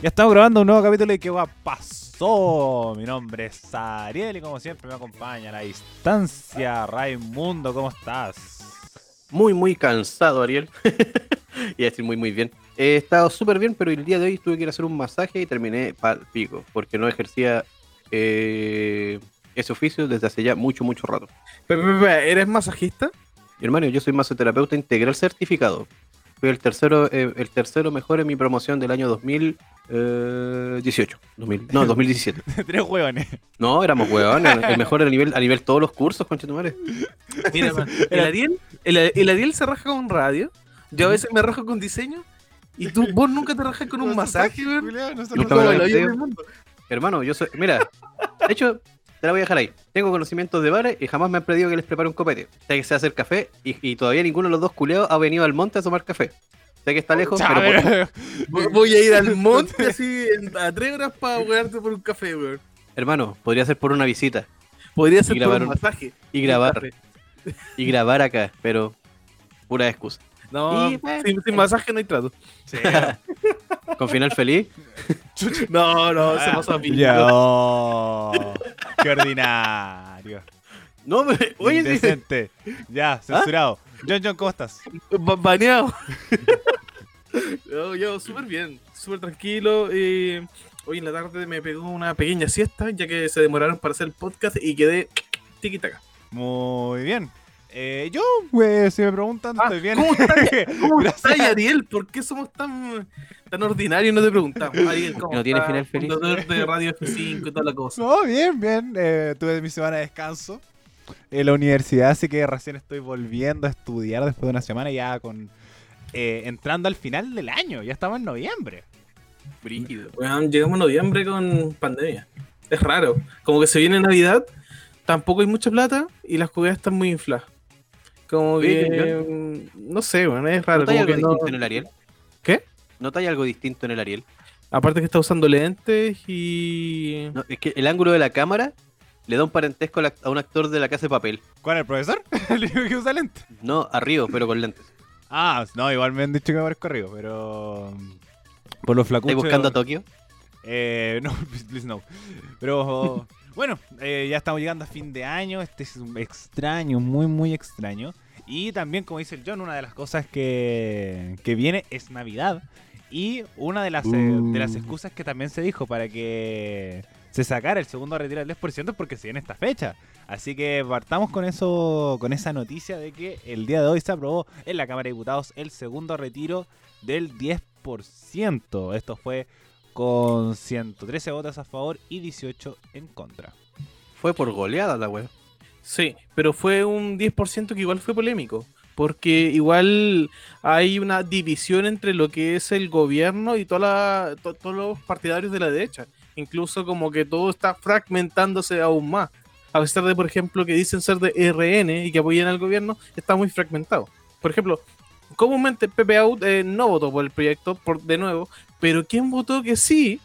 Ya estamos grabando un nuevo capítulo de ¿Qué va pasó? Mi nombre es Ariel y como siempre me acompaña a la distancia Raimundo, ¿cómo estás? Muy, muy cansado, Ariel. y a decir muy, muy bien. He estado súper bien, pero el día de hoy tuve que ir a hacer un masaje y terminé pal pico, porque no ejercía eh, ese oficio desde hace ya mucho, mucho rato. Pero, pero, pero, ¿Eres masajista? Mi hermano, yo soy masoterapeuta integral certificado. Fui el tercero, eh, el tercero mejor en mi promoción del año 2018. 2000, no, 2017. Tres hueones. No, éramos huevones. El mejor a nivel, a nivel todos los cursos, conchetumare. Mira, man, el, Ariel, el, el Ariel se raja con radio. Yo a veces me rajo con diseño. Y tú, vos nunca te rajas con un masaje, weón. Hermano, yo soy. Mira, de hecho, te la voy a dejar ahí. Tengo conocimientos de bares y jamás me han pedido que les prepare un copete. Sé que sé hacer café y, y todavía ninguno de los dos culeados ha venido al monte a tomar café. Sé que está lejos, pero. Voy- Voy a ir al monte así en- a tres horas para wearte por un café, weón. Hermano, podría ser por una visita Podría ser por un masaje. y grabar. Y grabar acá, pero. Pura excusa. No, Y, bueno, sin, sin masaje no hay trato. Sí. Con final feliz. No, no, se pasó a mí. Oh, qué ordinario. No, me, oye, sí. Indecente. Ya, censurado. John John, ¿cómo estás? Ba- baneado. yo, yo, súper bien, súper tranquilo. eh, hoy en la tarde me pegó una pequeña siesta, ya que se demoraron para hacer el podcast y quedé tiki-taka. Muy bien. Eh, yo, pues, si me preguntan, Ah, estoy bien. ¿Cómo estás, ¿Cómo Gracias. estás, Ariel? ¿Por qué somos tan, tan ordinarios? No te preguntamos. Ariel, ¿cómo No tiene final feliz. De Radio F5 y toda la cosa. No, bien, bien. Eh, tuve mi semana de descanso en la universidad, así que recién estoy volviendo a estudiar después de una semana ya con eh, entrando al final del año. Ya estamos en noviembre. Brígido. Weón, llegamos a noviembre con pandemia. Es raro. Como que se viene Navidad, tampoco hay mucha plata y las jugadas están muy infladas. Como Oye, que. mm, No sé, weón, es raro. ¿Notas Como algo que no- distinto en el Ariel? ¿Qué? ¿Notas algo distinto en el Ariel? Aparte que está usando lentes y. No, es que el ángulo de la cámara le da un parentesco a a un actor de la casa de papel. ¿Cuál es el profesor? El único que usa lente. No, a Río, pero con lentes. Ah, no, igual me han dicho que me parezco arriba, pero. Por los flacuchos. ¿Estáis buscando a Tokio? Eh, no, please no. Pero bueno, eh, ya estamos llegando a fin de año. Este es un extraño, muy, muy extraño. Y también, como dice el John, una de las cosas que, que viene es Navidad. Y una de las, eh, de las Uh. excusas que también se dijo para que se sacara el segundo retiro del 10% es porque se viene esta fecha. Así que partamos con eso, con esa noticia de que el día de hoy se aprobó en la Cámara de Diputados el segundo retiro del 10%. Esto fue con 113 votos a favor y 18 en contra. Fue por goleada la wea. Sí, pero fue un 10% que igual fue polémico. Porque igual hay una división entre lo que es el gobierno y toda la- to- todos los partidarios de la derecha. Incluso como que todo está fragmentándose aún más. A pesar de, por ejemplo, que dicen ser de RN y que apoyan al gobierno, está muy fragmentado. Por ejemplo, comúnmente Pepe Out eh, no votó por el proyecto, por, de nuevo, pero quien votó que sí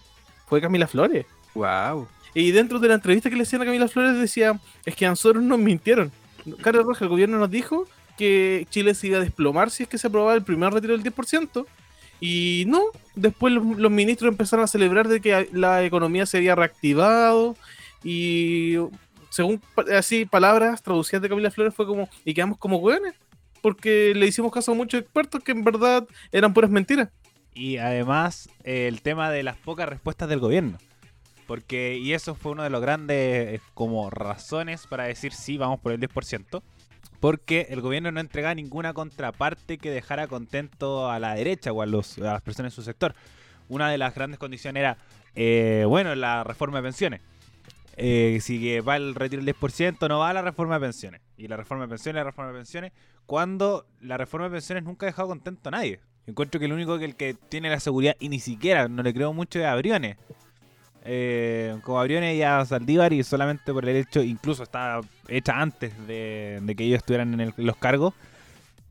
fue Camila Flores. Wow. Y dentro de la entrevista que le hacían a Camila Flores decía, es que a nosotros nos mintieron. Carlos Roja, el gobierno nos dijo que Chile se iba a desplomar si es que se aprobaba el primer retiro del 10%. Y no, después los, los ministros empezaron a celebrar de que la economía se había reactivado y según así palabras traducidas de Camila Flores fue como, y quedamos como hueones, porque le hicimos caso a muchos expertos que en verdad eran puras mentiras. Y además eh, el tema de las pocas respuestas del gobierno. Porque, y eso fue uno de los grandes eh, como razones para decir sí, vamos por el 10%. Porque el gobierno no entregaba ninguna contraparte que dejara contento a la derecha o a, los, a las personas en su sector. Una de las grandes condiciones era, eh, bueno, la reforma de pensiones. Eh, si va el retiro del 10%, no va la reforma de pensiones. Y la reforma de pensiones, la reforma de pensiones, cuando la reforma de pensiones nunca ha dejado contento a nadie. Encuentro que el único que el que tiene la seguridad, y ni siquiera, no le creo mucho, es a Briones. Eh, como a Briones y a Saldívar, y solamente por el hecho, incluso está hecha antes de, que ellos estuvieran en, el- los cargos,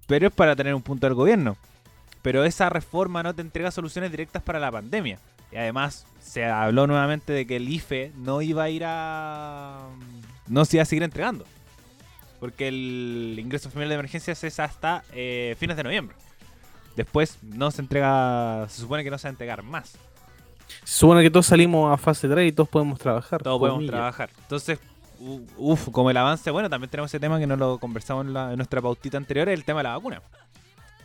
pero es para tener un punto del gobierno. Pero esa reforma no te entrega soluciones directas para la pandemia. Y además se habló nuevamente de que el IFE no iba a ir a... no se iba a seguir entregando. Porque el ingreso familiar de emergencias es hasta eh, fines de noviembre. Después no se entrega, se supone que no se va a entregar más. Se supone que todos salimos a fase 3 y todos podemos trabajar. Todos podemos trabajar. Entonces, uff, como el avance, bueno, también tenemos ese tema que no lo conversamos en, nuestra pautita anterior, el tema de la vacuna.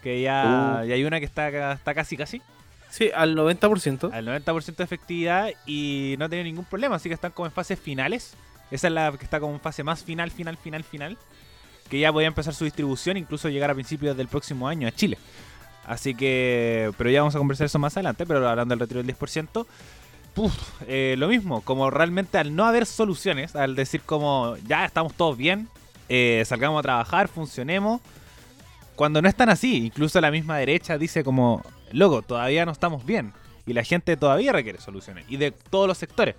Que ya, uh. hay una que está, está casi, casi. Sí, al 90%. Al 90% de efectividad y no ha tenido ningún problema, así que están como en fases finales. Esa es la que está como en fase más final, final, final, final. Que ya podía empezar su distribución, incluso llegar a principios del próximo año a Chile. Así que, pero ya vamos a conversar eso más adelante, pero hablando del retiro del 10%, eh, lo mismo, como realmente al no haber soluciones, al decir como ya estamos todos bien, eh, salgamos a trabajar, funcionemos, cuando no están así, incluso la misma derecha dice como, loco, todavía no estamos bien, y la gente todavía requiere soluciones, y de todos los sectores.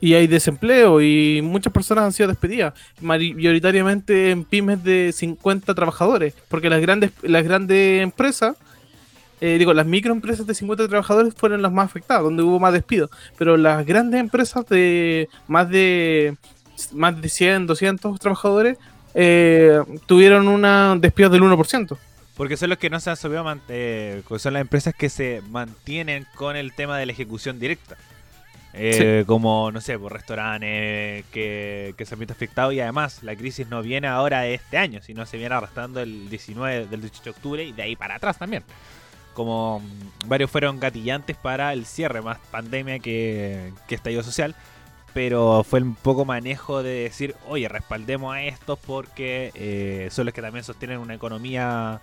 Y hay desempleo y muchas personas han sido despedidas, mayoritariamente en pymes de 50 trabajadores, porque las grandes, las grandes empresas eh, digo, las microempresas de 50 trabajadores fueron las más afectadas, donde hubo más despidos, pero las grandes empresas de más de más de 100, 200 trabajadores eh, tuvieron un despido del 1%. Porque son los que no se han subido, eh, son las empresas que se mantienen con el tema de la ejecución directa. Eh, como, no sé, por restaurantes que, que se han visto afectados y además la crisis no viene ahora de este año, sino se viene arrastrando el 19 del 18 de octubre y de ahí para atrás también como varios fueron gatillantes para el cierre, más pandemia que, que estallido social. Pero fue un poco manejo de decir, oye, respaldemos a estos porque eh, son los que también sostienen una economía,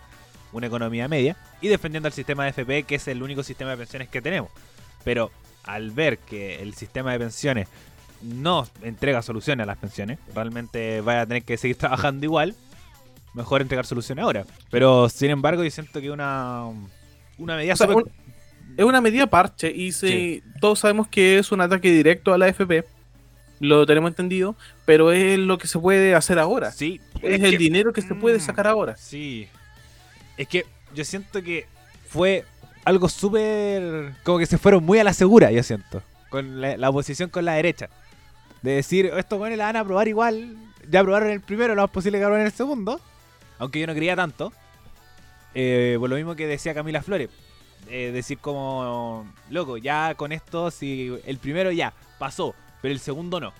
una economía media. Y defendiendo al sistema de FP, que es el único sistema de pensiones que tenemos. Pero al ver que el sistema de pensiones no entrega soluciones a las pensiones, realmente vaya a tener que seguir trabajando igual, mejor entregar soluciones ahora. Pero sin embargo, yo siento que una una medida Es una medida parche y se, todos sabemos que es un ataque directo a la FP. Lo tenemos entendido, pero es lo que se puede hacer ahora. Sí. Es, el dinero que se puede mm, sacar ahora. Sí. Es que yo siento que fue algo súper. Como que se fueron muy a la segura, yo siento. Con la, oposición con la derecha. De decir, esto bueno la van a aprobar igual. Ya aprobaron el primero, lo más posible que aprueben el segundo. Aunque yo no quería tanto. Eh, por lo mismo que decía Camila Flores. Eh, decir como, loco, ya con esto, si el primero ya pasó, pero el segundo no.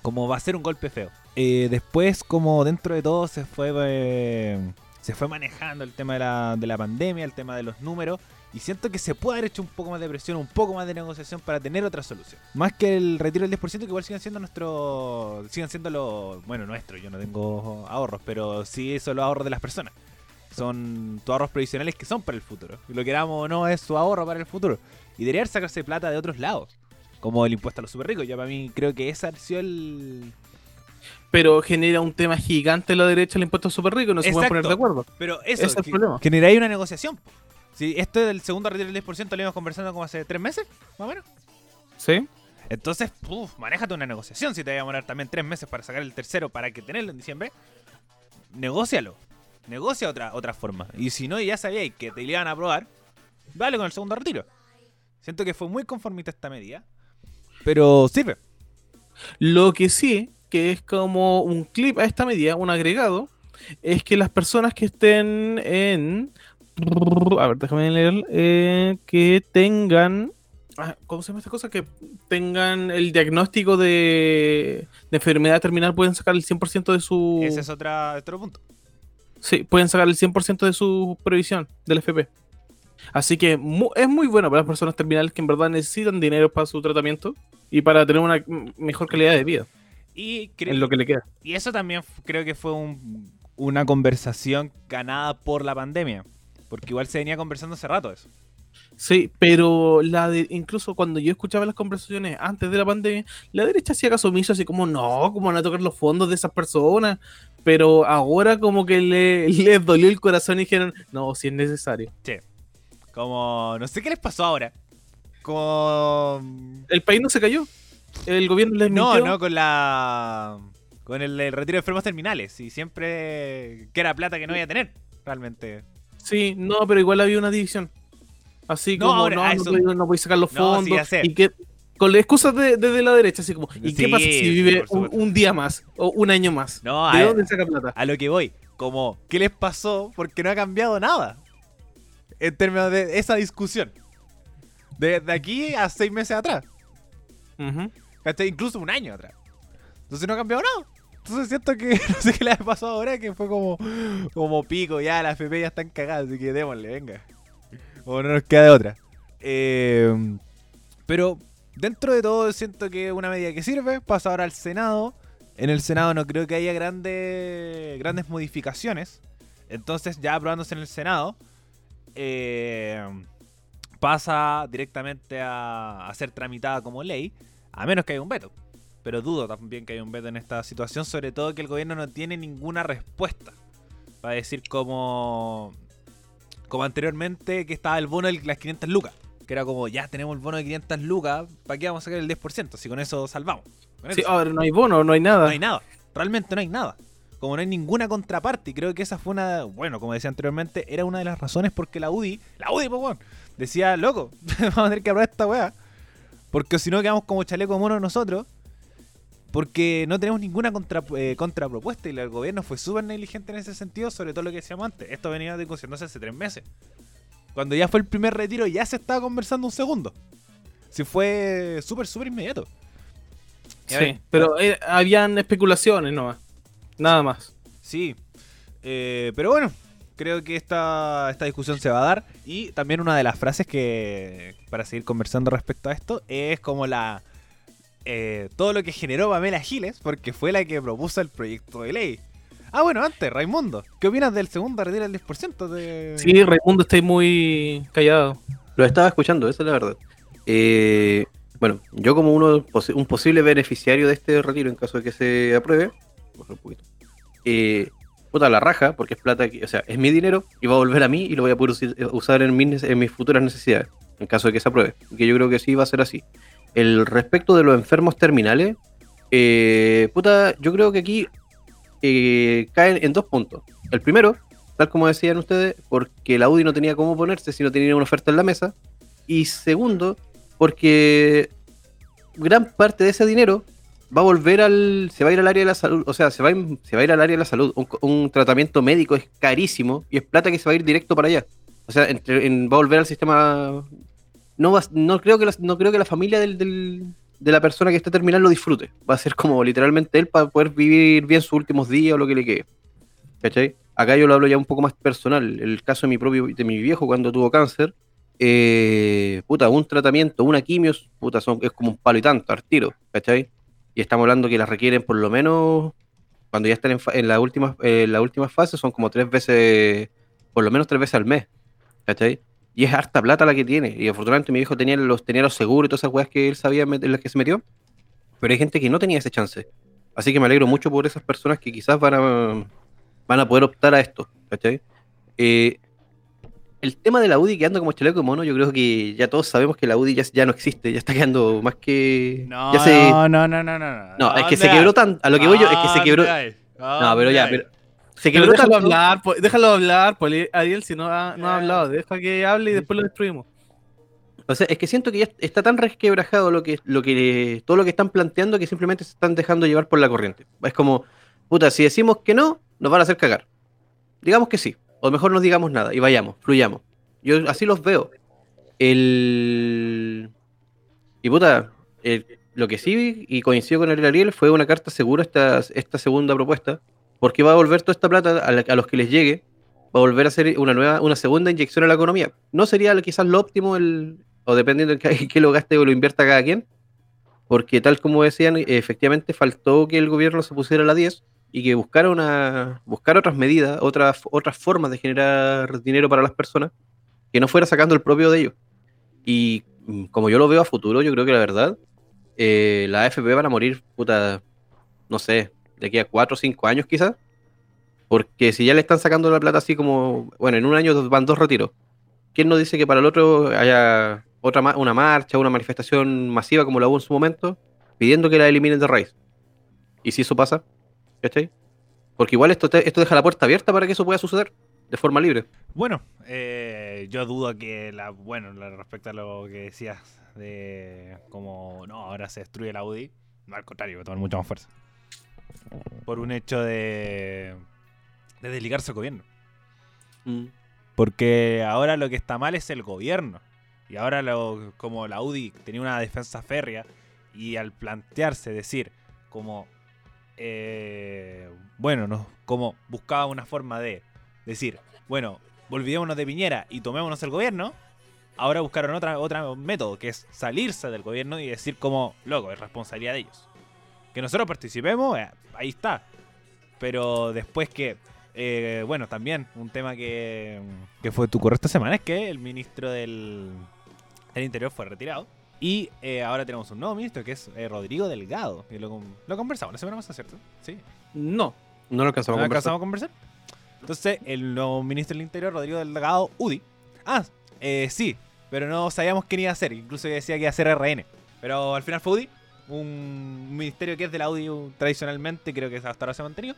Como va a ser un golpe feo. Eh, después, como dentro de todo, se fue, se fue manejando el tema de la, de la pandemia, el tema de los números. Y siento que se puede haber hecho un poco más de presión, un poco más de negociación para tener otra solución. Más que el retiro del 10%, que igual sigan siendo nuestro. Sigan siendo los. Bueno, nuestro, yo no tengo ahorros, pero sí son los ahorros de las personas son tus ahorros previsionales que son para el futuro. Lo queramos o no es su ahorro para el futuro. Y debería sacarse plata de otros lados. Como el impuesto a los super ricos. Ya para mí creo que ese ha sido el... Pero genera un tema gigante la derecha el impuesto a super ricos. No se pueden poner de acuerdo. Pero eso es el problema. Genera ahí una negociación. Si esto es del segundo retiro del 10%, lo íbamos conversando como hace tres meses, más o menos. Sí. Entonces, uf, manéjate una negociación. Si te va a demorar también tres meses para sacar el tercero para que tenerlo en diciembre, negocialo negocia otra, otra forma. Y si no, ya sabíais que te iban a aprobar, dale con el segundo retiro. Siento que fue muy conformista esta medida, pero sirve. Lo que sí, que es como un clip a esta medida, un agregado, es que las personas que estén en... A ver, déjame leer. Eh, que tengan... Ah, ¿Cómo se llama esta cosa? Que tengan el diagnóstico de, de enfermedad terminal pueden sacar el 100% de su... Ese es otra, otro punto. Sí, pueden sacar el 100% de su previsión del FP. Así que es muy bueno para las personas terminales que en verdad necesitan dinero para su tratamiento y para tener una mejor calidad de vida. Y en lo que le queda. Y eso también creo que fue una conversación ganada por la pandemia. Porque igual se venía conversando hace rato eso. Sí, pero la de, incluso cuando yo escuchaba las conversaciones antes de la pandemia, la derecha hacía caso omiso, así como, no, ¿cómo van a tocar los fondos de esas personas? Pero ahora como que le, les dolió el corazón y dijeron, no, si es necesario. Sí. Como, no sé qué les pasó ahora. Como... El país no se cayó. El gobierno les No, no, con la... Con el, retiro de enfermos terminales. Y siempre que era plata que no iba a tener, realmente. Sí, no, pero igual había una división. Así como, no, no, no, no, sacar los fondos. y que con excusas de, de, la derecha, así como, ¿y qué pasa si vive un, día más o un año más? No, ¿De dónde saca plata? A lo que voy, como, ¿qué les pasó? Porque no ha cambiado nada en términos de esa discusión. De, aquí a seis meses atrás. ¿Cachai? Incluso un año atrás. Entonces no ha cambiado nada. Entonces siento que no sé qué le ha pasado ahora, que fue como, como pico, ya las FP ya están cagadas, así que démosle, venga. O no nos queda de otra. Eh, pero dentro de todo siento que es una medida que sirve, pasa ahora al Senado. En el Senado no creo que haya grandes, grandes modificaciones. Entonces ya aprobándose en el Senado, eh, pasa directamente a, ser tramitada como ley, a menos que haya un veto. Pero dudo también que haya un veto en esta situación, sobre todo que el gobierno no tiene ninguna respuesta. Para decir como, como anteriormente que estaba el bono de las 500 lucas. Que era como, ya tenemos el bono de 500 lucas, ¿para qué vamos a sacar el 10%? Si con eso salvamos. Con Sí, ahora no hay bono, no hay nada. no hay nada. Realmente no hay nada. Como no hay ninguna contraparte. Y creo que esa fue una. Bueno, como decía anteriormente, era una de las razones porque la UDI. La UDI, pues, weón. Decía, loco, vamos a tener que aprobar esta weá. Porque si no quedamos como chaleco mono nosotros. Porque no tenemos ninguna contra, eh, contrapropuesta. Y el gobierno fue súper negligente en ese sentido. Sobre todo lo que decíamos antes. Esto venía discutiéndose hace tres meses. Cuando ya fue el primer retiro, ya se estaba conversando un segundo. Si fue súper, súper inmediato. Sí, ver, pero eh, habían especulaciones nomás. Nada más. Sí. Eh, pero bueno, creo que esta, esta discusión se va a dar. Y también una de las frases que, para seguir conversando respecto a esto, es como la... eh, todo lo que generó Pamela Giles, porque fue la que propuso el proyecto de ley. Ah, bueno, antes, Raimundo, ¿qué opinas del segundo retiro del 10% de... Sí, Raimundo está ahí muy callado. Lo estaba escuchando, esa es la verdad. Eh, bueno, yo como uno un posible beneficiario de este retiro en caso de que se apruebe, un poquito, eh, puta la raja, porque es plata, que, o sea, es mi dinero y va a volver a mí y lo voy a poder usi- usar en mis, en mis futuras necesidades, en caso de que se apruebe, que yo creo que sí va a ser así. El respecto de los enfermos terminales, eh, puta, yo creo que aquí eh, caen en dos puntos. El primero, tal como decían ustedes, porque la UDI no tenía cómo ponerse si no tenía una oferta en la mesa. Y segundo, porque gran parte de ese dinero va a volver al. se va a ir al área de la salud. O sea, se va a, se va a ir al área de la salud. Un, un tratamiento médico es carísimo y es plata que se va a ir directo para allá. O sea, va a volver al sistema. No, va, no, creo que la, no creo que la familia del, del- de la persona que está terminal lo disfrute. Va a ser como literalmente él para poder vivir bien sus últimos días o lo que le quede. ¿Cachai? Acá yo lo hablo ya un poco más personal. El caso de mi propio, de mi viejo cuando tuvo cáncer. eh, puta, un tratamiento, una quimio, puta, son, es como un palo y tanto, al tiro, ¿cachai? Y estamos hablando que las requieren por lo menos, cuando ya están en, en la última, la última fase, son como tres veces, por lo menos tres veces al mes, ¿cachai? Y es harta plata la que tiene. Y afortunadamente mi viejo tenía los, tenía los seguros y todas esas weas que él sabía en las que se metió. Pero hay gente que no tenía ese chance. Así que me alegro mucho por esas personas que quizás van a, van a poder optar a esto, ¿cachai? Eh, el tema de la UDI quedando como chaleco de mono, yo creo que ya todos sabemos que la UDI ya, ya no existe, ya está quedando más que... No, ya se- no, no, no, no, no. no, es que se ¿Dónde quebró hay? tan... A lo que voy yo es que se quebró... No, pero ya, ¿Dónde pero... Se quebró déjalo tanto... hablar, po- déjalo hablar, Ariel, si no ha, no ha hablado. Deja que hable y después lo destruimos. O sea, es que siento que ya está tan resquebrajado lo que, lo que, todo lo que están planteando que simplemente se están dejando llevar por la corriente. Es como, puta, si decimos que no, nos van a hacer cagar. Digamos que sí, o mejor no digamos nada y vayamos, fluyamos. Yo así los veo. El... Y puta, el- lo que sí, y coincido con el Ariel, fue una carta segura esta, esta segunda propuesta, porque va a volver toda esta plata a, los que les llegue, va a volver a ser una nueva, una segunda inyección a la economía. No sería quizás lo óptimo, el, o dependiendo en qué, lo gaste o lo invierta cada quien, porque tal como decían, efectivamente faltó que el gobierno se pusiera a la 10 y que buscara, una, buscara otras medidas, otras, otras formas de generar dinero para las personas, que no fuera sacando el propio de ellos. Y mm, como yo lo veo a futuro, yo creo que la verdad, eh, la AFP van a morir, puta, no sé, de aquí a 4 o 5 años quizás. Porque si ya le están sacando la plata así como, bueno, en un año van dos retiros. ¿Quién nos dice que para el otro haya otra una marcha, una manifestación masiva como la hubo en su momento, pidiendo que la eliminen de raíz? ¿Y si eso pasa? ¿Cachai? Porque igual esto, te- esto deja la puerta abierta para que eso pueda suceder de forma libre. Bueno, eh, yo dudo que la. Bueno, respecto a lo que decías de como no, ahora se destruye la UDI. No, al contrario, va a tomar mucha más fuerza. Por un hecho de. de desligarse del gobierno. Porque ahora lo que está mal es el gobierno. Y ahora lo, como la UDI tenía una defensa férrea y al plantearse decir como, eh, bueno, no, como buscaba una forma de decir, bueno, olvidémonos de Piñera y tomémonos el gobierno, ahora buscaron otra, otro método, que es salirse del gobierno y decir como, loco, es responsabilidad de ellos. Que nosotros participemos, eh, ahí está. Pero después que, eh, bueno, también un tema que, que fue tu correcta semana es que el ministro del, del Interior fue retirado. Y eh, ahora tenemos un nuevo ministro que es eh, Rodrigo Delgado. Y lo, lo conversamos la semana pasada, ¿cierto? Sí. No. No lo alcanzamos ¿No a conversar. conversar? Entonces, el nuevo ministro del Interior, Rodrigo Delgado, UDI. Ah, eh, sí, pero no sabíamos quién iba a ser. Incluso decía que iba a ser RN. Pero al final fue UDI, un ministerio que es de la UDI tradicionalmente, creo que hasta ahora se ha mantenido.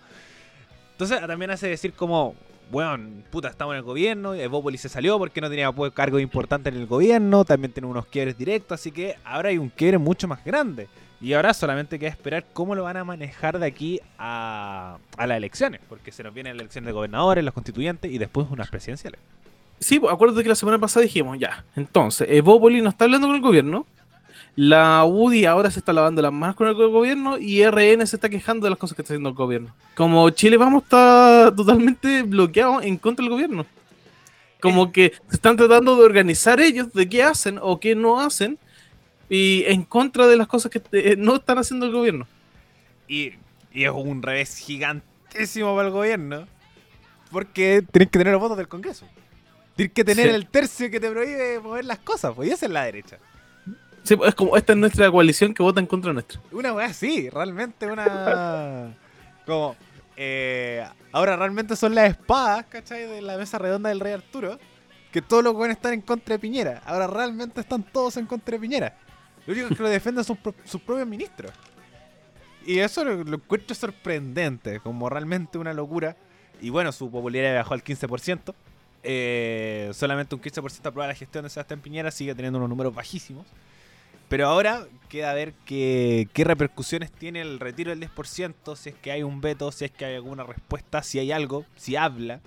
Entonces, también hace decir como, bueno, puta, estamos en el gobierno, Evópolis se salió porque no tenía pues, cargo importante en el gobierno, también tiene unos quiebres directos, así que ahora hay un quiebre mucho más grande. Y ahora solamente queda esperar cómo lo van a manejar de aquí a, a las elecciones, porque se nos vienen las elecciones de gobernadores, los constituyentes y después unas presidenciales. Sí, pues, acuérdate que la semana pasada dijimos, ya, entonces, Evópolis no está hablando con el gobierno, la UDI ahora se está lavando las manos con el gobierno y RN se está quejando de las cosas que está haciendo el gobierno. Como Chile Vamos está totalmente bloqueado en contra del gobierno. Como que se están tratando de organizar ellos de qué hacen o qué no hacen y en contra de las cosas que eh, no están haciendo el gobierno. Y, y es un revés gigantísimo para el gobierno, porque tienes que tener los votos del Congreso. Tienes que tener Sí. el tercio que te prohíbe mover las cosas, pues y esa es la derecha. Sí, pues, es como esta es nuestra coalición que vota en contra nuestra. Una weá así, realmente una. Como. eh, ahora realmente son las espadas, ¿cachai? De la mesa redonda del Rey Arturo. Que todos los buenos están en contra de Piñera. Ahora realmente están todos en contra de Piñera. Lo único que lo defienden son sus propios ministros. Y eso lo, lo encuentro sorprendente, como realmente una locura. Y bueno, su popularidad bajó al 15%. Eh, solamente un 15% aprueba la gestión de Sebastián Piñera, sigue teniendo unos números bajísimos. Pero ahora queda ver qué, qué repercusiones tiene el retiro del 10%, si es que hay un veto, si es que hay alguna respuesta, si hay algo, si habla.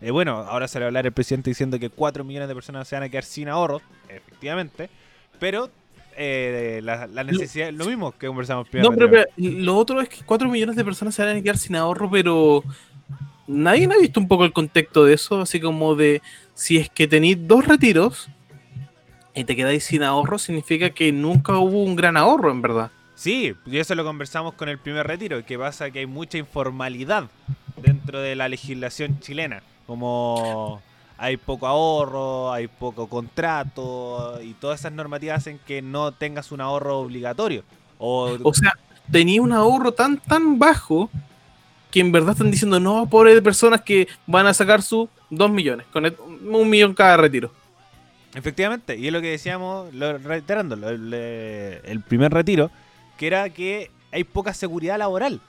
Eh, bueno, ahora se le va a hablar el presidente diciendo que 4 millones de personas se van a quedar sin ahorros, efectivamente. Pero eh, la, la necesidad, lo mismo que conversamos primero. No, pero, pero lo otro es que 4 millones de personas se van a quedar sin ahorro, pero nadie ha visto un poco el contexto de eso, así como de si es que tenéis dos retiros y te quedáis sin ahorro, significa que nunca hubo un gran ahorro, en verdad. Sí, y eso lo conversamos con el primer retiro, que pasa que hay mucha informalidad dentro de la legislación chilena, como hay poco ahorro, hay poco contrato y todas esas normativas hacen que no tengas un ahorro obligatorio. O, O sea, tenía un ahorro tan, tan bajo que en verdad están diciendo, no, pobre de personas que van a sacar sus 2 millones, con el- un millón cada retiro. Efectivamente, y es lo que decíamos, lo, reiterándolo, el, eh, el primer retiro, que era que hay poca seguridad laboral.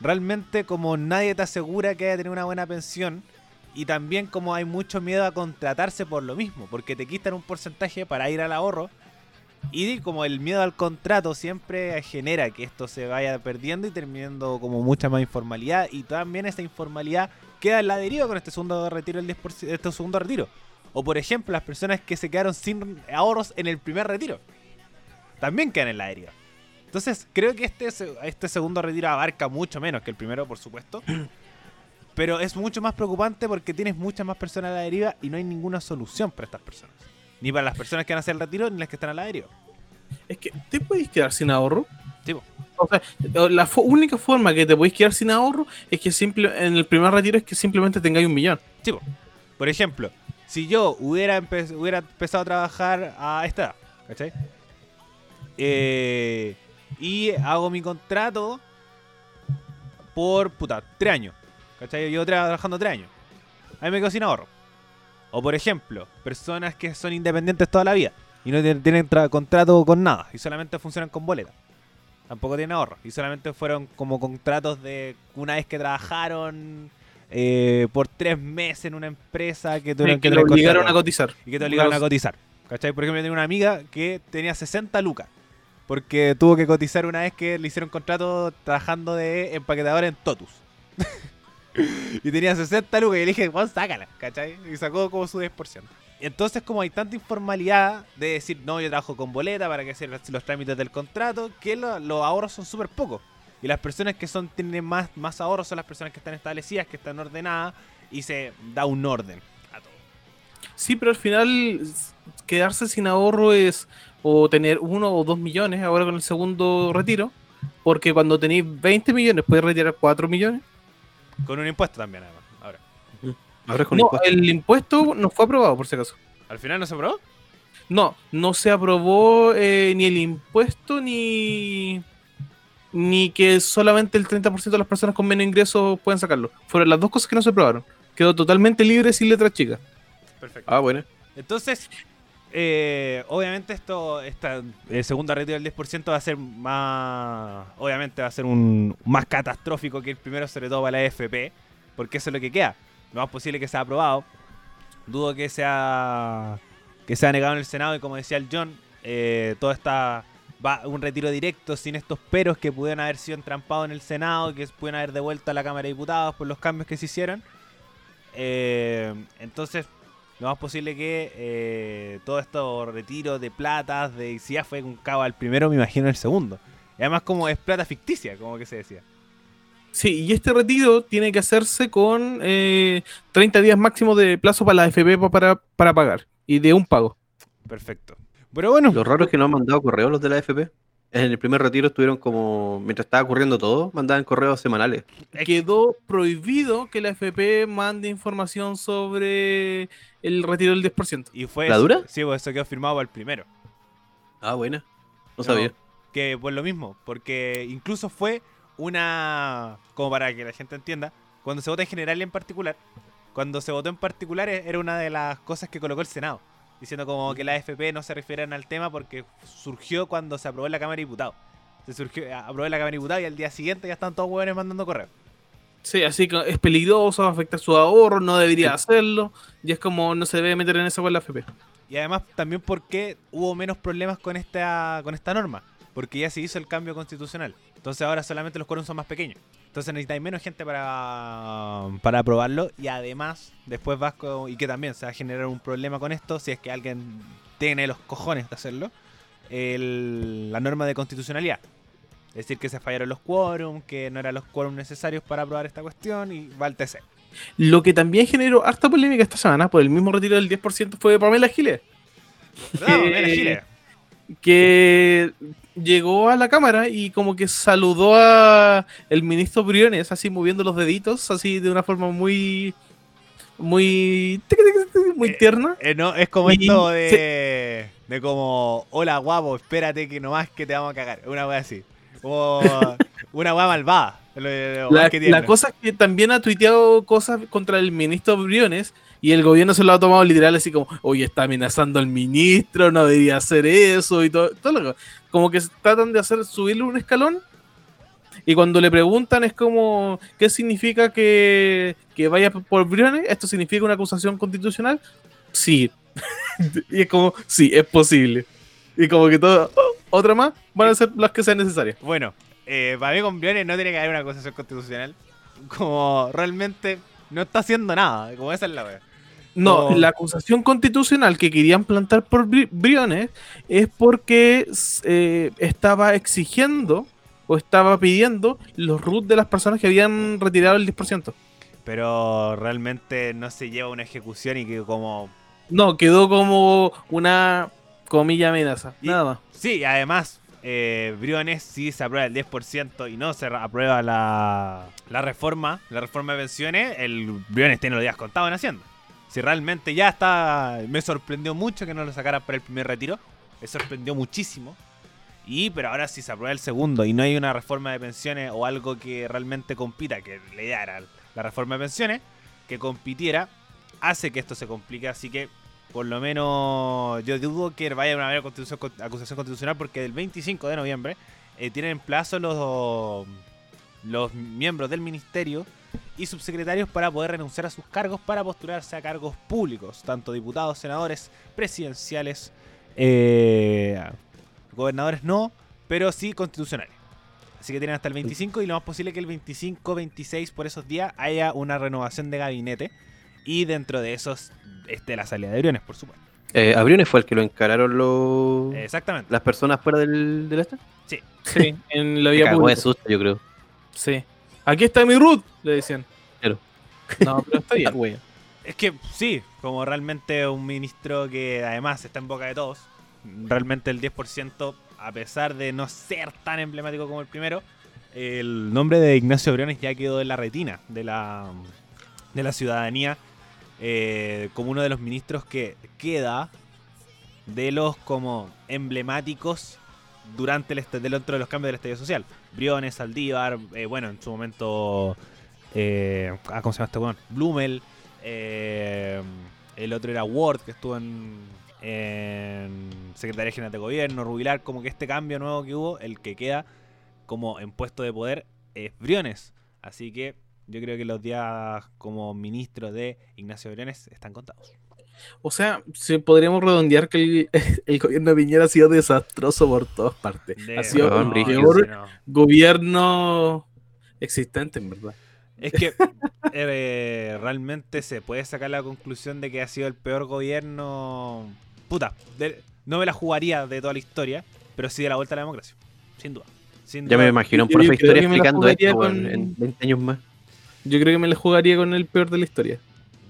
Realmente como nadie te asegura que vaya a tener una buena pensión y también como hay mucho miedo a contratarse por lo mismo, porque te quitan un porcentaje para ir al ahorro y como el miedo al contrato siempre genera que esto se vaya perdiendo y terminando como mucha más informalidad y también esa informalidad queda en la deriva con este segundo retiro del 10%, este segundo retiro. O por ejemplo, las personas que se quedaron sin ahorros en el primer retiro también quedan en la deriva. Entonces, creo que este, este segundo retiro abarca mucho menos que el primero, por supuesto. Pero es mucho más preocupante porque tienes muchas más personas a la deriva y no hay ninguna solución para estas personas. Ni para las personas que van a hacer el retiro, ni las que están a la deriva. Es que te podéis quedar sin ahorro. Sí, po. O sea, la única forma que te podéis quedar sin ahorro es que simple, en el primer retiro es que simplemente tengáis un millón. Sí, po. Por ejemplo, si yo hubiera, hubiera empezado a trabajar a esta edad, ¿cachai? Eh, y hago mi contrato por, puta, tres años. ¿Cachai? Yo llevo trabajando tres años. Ahí me quedo sin ahorro. O por ejemplo, personas que son independientes toda la vida y no tienen, tra- contrato con nada y solamente funcionan con boleta. Tampoco tienen ahorro. Y solamente fueron como contratos de una vez que trabajaron eh, por tres meses en una empresa que tuvieron que lo obligaron a cotizar. y que te obligaron a cotizar. ¿Cachai? Por ejemplo, yo tengo una amiga que tenía 60 lucas. Porque tuvo que cotizar una vez que le hicieron contrato trabajando de empaquetadora en Totus. y tenía 60 lucas y le dije, Juan, sácala, ¿cachai? Y sacó como su 10%. Entonces, como hay tanta informalidad de decir, no, yo trabajo con boleta para que hacer los trámites del contrato, que lo- los ahorros son súper pocos. Y las personas que son tienen más, más ahorros son las personas que están establecidas, que están ordenadas, y se da un orden a todo. Sí, pero al final quedarse sin ahorro es o tener uno o dos millones ahora con el segundo retiro, porque cuando tenéis 20 millones puedes retirar 4 millones. Con un impuesto también, además. Ahora. Ahora es con No, impuestos. el impuesto no fue aprobado por si acaso. ¿Al final no se aprobó? No, no se aprobó eh, ni el impuesto ni ni que solamente el 30% de las personas con menos ingresos pueden sacarlo. Fueron las dos cosas que no se aprobaron. Quedó totalmente libre sin letras chicas. Perfecto. Ah, bueno. Entonces, eh, obviamente esto, esta, el segundo retiro del 10% va a ser más, obviamente va a ser un más catastrófico que el primero, sobre todo para la FP, porque eso es lo que queda. Lo más posible que sea aprobado. Dudo que sea que sea negado en el Senado y como decía el John, eh, todo está va un retiro directo sin estos peros que pudieron haber sido entrampados en el Senado, que pudieron haber devuelto a la Cámara de Diputados por los cambios que se hicieron. Eh, entonces, lo más posible que eh, todo esto retiro de platas, de si ya fue un cabo al primero, me imagino el segundo. Y además como es plata ficticia, como que se decía. Sí, y este retiro tiene que hacerse con eh, 30 días máximo de plazo para la FP pa- para, para pagar y de un pago. Perfecto. Pero bueno, Lo raro es que no han mandado correos los de la FP. En el primer retiro estuvieron como, mientras estaba ocurriendo todo, mandaban correos semanales. Es- Quedó prohibido que la FP mande información sobre el retiro del 10%. y fue ¿La eso- dura? Sí, pues eso quedó firmado para el primero. Ah, buena. No, No. sabía. Que pues lo mismo, porque incluso fue una, como para que la gente entienda, cuando se vota en general y en particular, cuando se votó en particular e- era una de las cosas que colocó el Senado, diciendo como que la AFP no se refieran al tema porque surgió cuando se aprobó en la Cámara de Diputados. Se surgió, aprobó en la Cámara de Diputados y al día siguiente ya están todos hueones mandando correos. Sí, así que es peligroso, va a afectar su ahorro, no debería hacerlo. Y es como no se debe meter en esa con la FP. Y además también porque hubo menos problemas con esta, con esta norma, porque ya se hizo el cambio constitucional. Entonces ahora solamente los quórums son más pequeños. Entonces necesitáis menos gente para, para aprobarlo y además después vas con- y que también se va a generar un problema con esto si es que alguien tiene los cojones de hacerlo, el- la norma de constitucionalidad. Es decir, que se fallaron los quórums, que no eran los quórums necesarios para aprobar esta cuestión y va al TC. Lo que también generó harta polémica esta semana por el mismo retiro del 10% fue Pamela Giles, Pamela Giles? que llegó a la cámara y como que saludó a el ministro Briones, así moviendo los deditos, así de una forma muy muy muy Eh, tierna. Eh, no, es como Y esto de, de como, hola guapo, espérate que nomás que te vamos a cagar. Una wea así. Como una wea malvada. La, la cosa es que también ha tuiteado cosas contra el ministro Briones y el gobierno se lo ha tomado literal así como, oye, está amenazando al ministro, no debería hacer eso y todo, todo lo que- como que tratan de hacer subirle un escalón y cuando le preguntan es como, ¿qué significa que, que vaya por Briones? ¿Esto significa una acusación constitucional? Sí. y es como, sí, es posible. Y como que todo, oh, otra más, van a ser las que sean necesarias. Bueno, eh, para mí con Briones no tiene que haber una acusación constitucional. Como realmente no está haciendo nada. Como esa es la wea. No, No. la acusación constitucional que querían plantar por Bri- Briones es porque eh, estaba exigiendo o estaba pidiendo los RUT de las personas que habían retirado el 10%. Pero realmente no se lleva una ejecución y que como No, quedó como una comilla amenaza. Y- Nada más. Sí, además, eh, Briones sí se aprueba el 10% y no se aprueba la, la reforma, la reforma de pensiones, el Briones tiene los días contados en Hacienda. Si realmente ya está, me sorprendió mucho que no lo sacaran para el primer retiro, me sorprendió muchísimo. Y, pero ahora sí se aprueba el segundo y no hay una reforma de pensiones o algo que realmente compita, que la idea era la reforma de pensiones, que compitiera, hace que esto se complique, así que por lo menos yo dudo que vaya a haber acusación constitucional porque el 25 de noviembre eh, tienen en plazo los, los miembros del ministerio y subsecretarios para poder renunciar a sus cargos para postularse a cargos públicos, tanto diputados, senadores, presidenciales, eh, gobernadores no, pero sí constitucionales. Así que tienen hasta el 25 y lo más posible que el 25, 26 por esos días haya una renovación de gabinete Y dentro de esos, este, la salida de Briones, por supuesto. Eh, ¿A Briones fue el que lo encararon los... Exactamente. las personas fuera del, del este? Sí, en la vía cagó de pública. susto, yo creo. Sí. Aquí está mi root, le decían. Claro. No, pero está bien. Es que sí, como realmente un ministro que además está en boca de todos, realmente el 10%, a pesar de no ser tan emblemático como el primero, el nombre de Ignacio Briones ya quedó en la retina de la, de la ciudadanía eh, como uno de los ministros que queda de los como emblemáticos durante el este- dentro de los cambios del estadio social. Briones, Saldívar, eh, bueno, en su momento, eh, ah, ¿cómo se llama este weón? Blumel, eh, el otro era Ward, que estuvo en, en Secretaría General de Gobierno, Rubilar, como que este cambio nuevo que hubo, el que queda como en puesto de poder es Briones. Así que yo creo que los días como ministro de Ignacio Briones están contados. O sea, si podríamos redondear que el, el gobierno de Piñera ha sido desastroso por todas partes. De- ha sido el peor no. gobierno existente, en verdad. Es que eh, realmente se puede sacar la conclusión de que ha sido el peor gobierno. Puta, de- no me la jugaría de toda la historia, pero sí de la vuelta a la democracia. Sin duda. Sin Ya me imagino un profe de historia explicando esto con- en 20 años más. Yo creo que me la jugaría con el peor de la historia.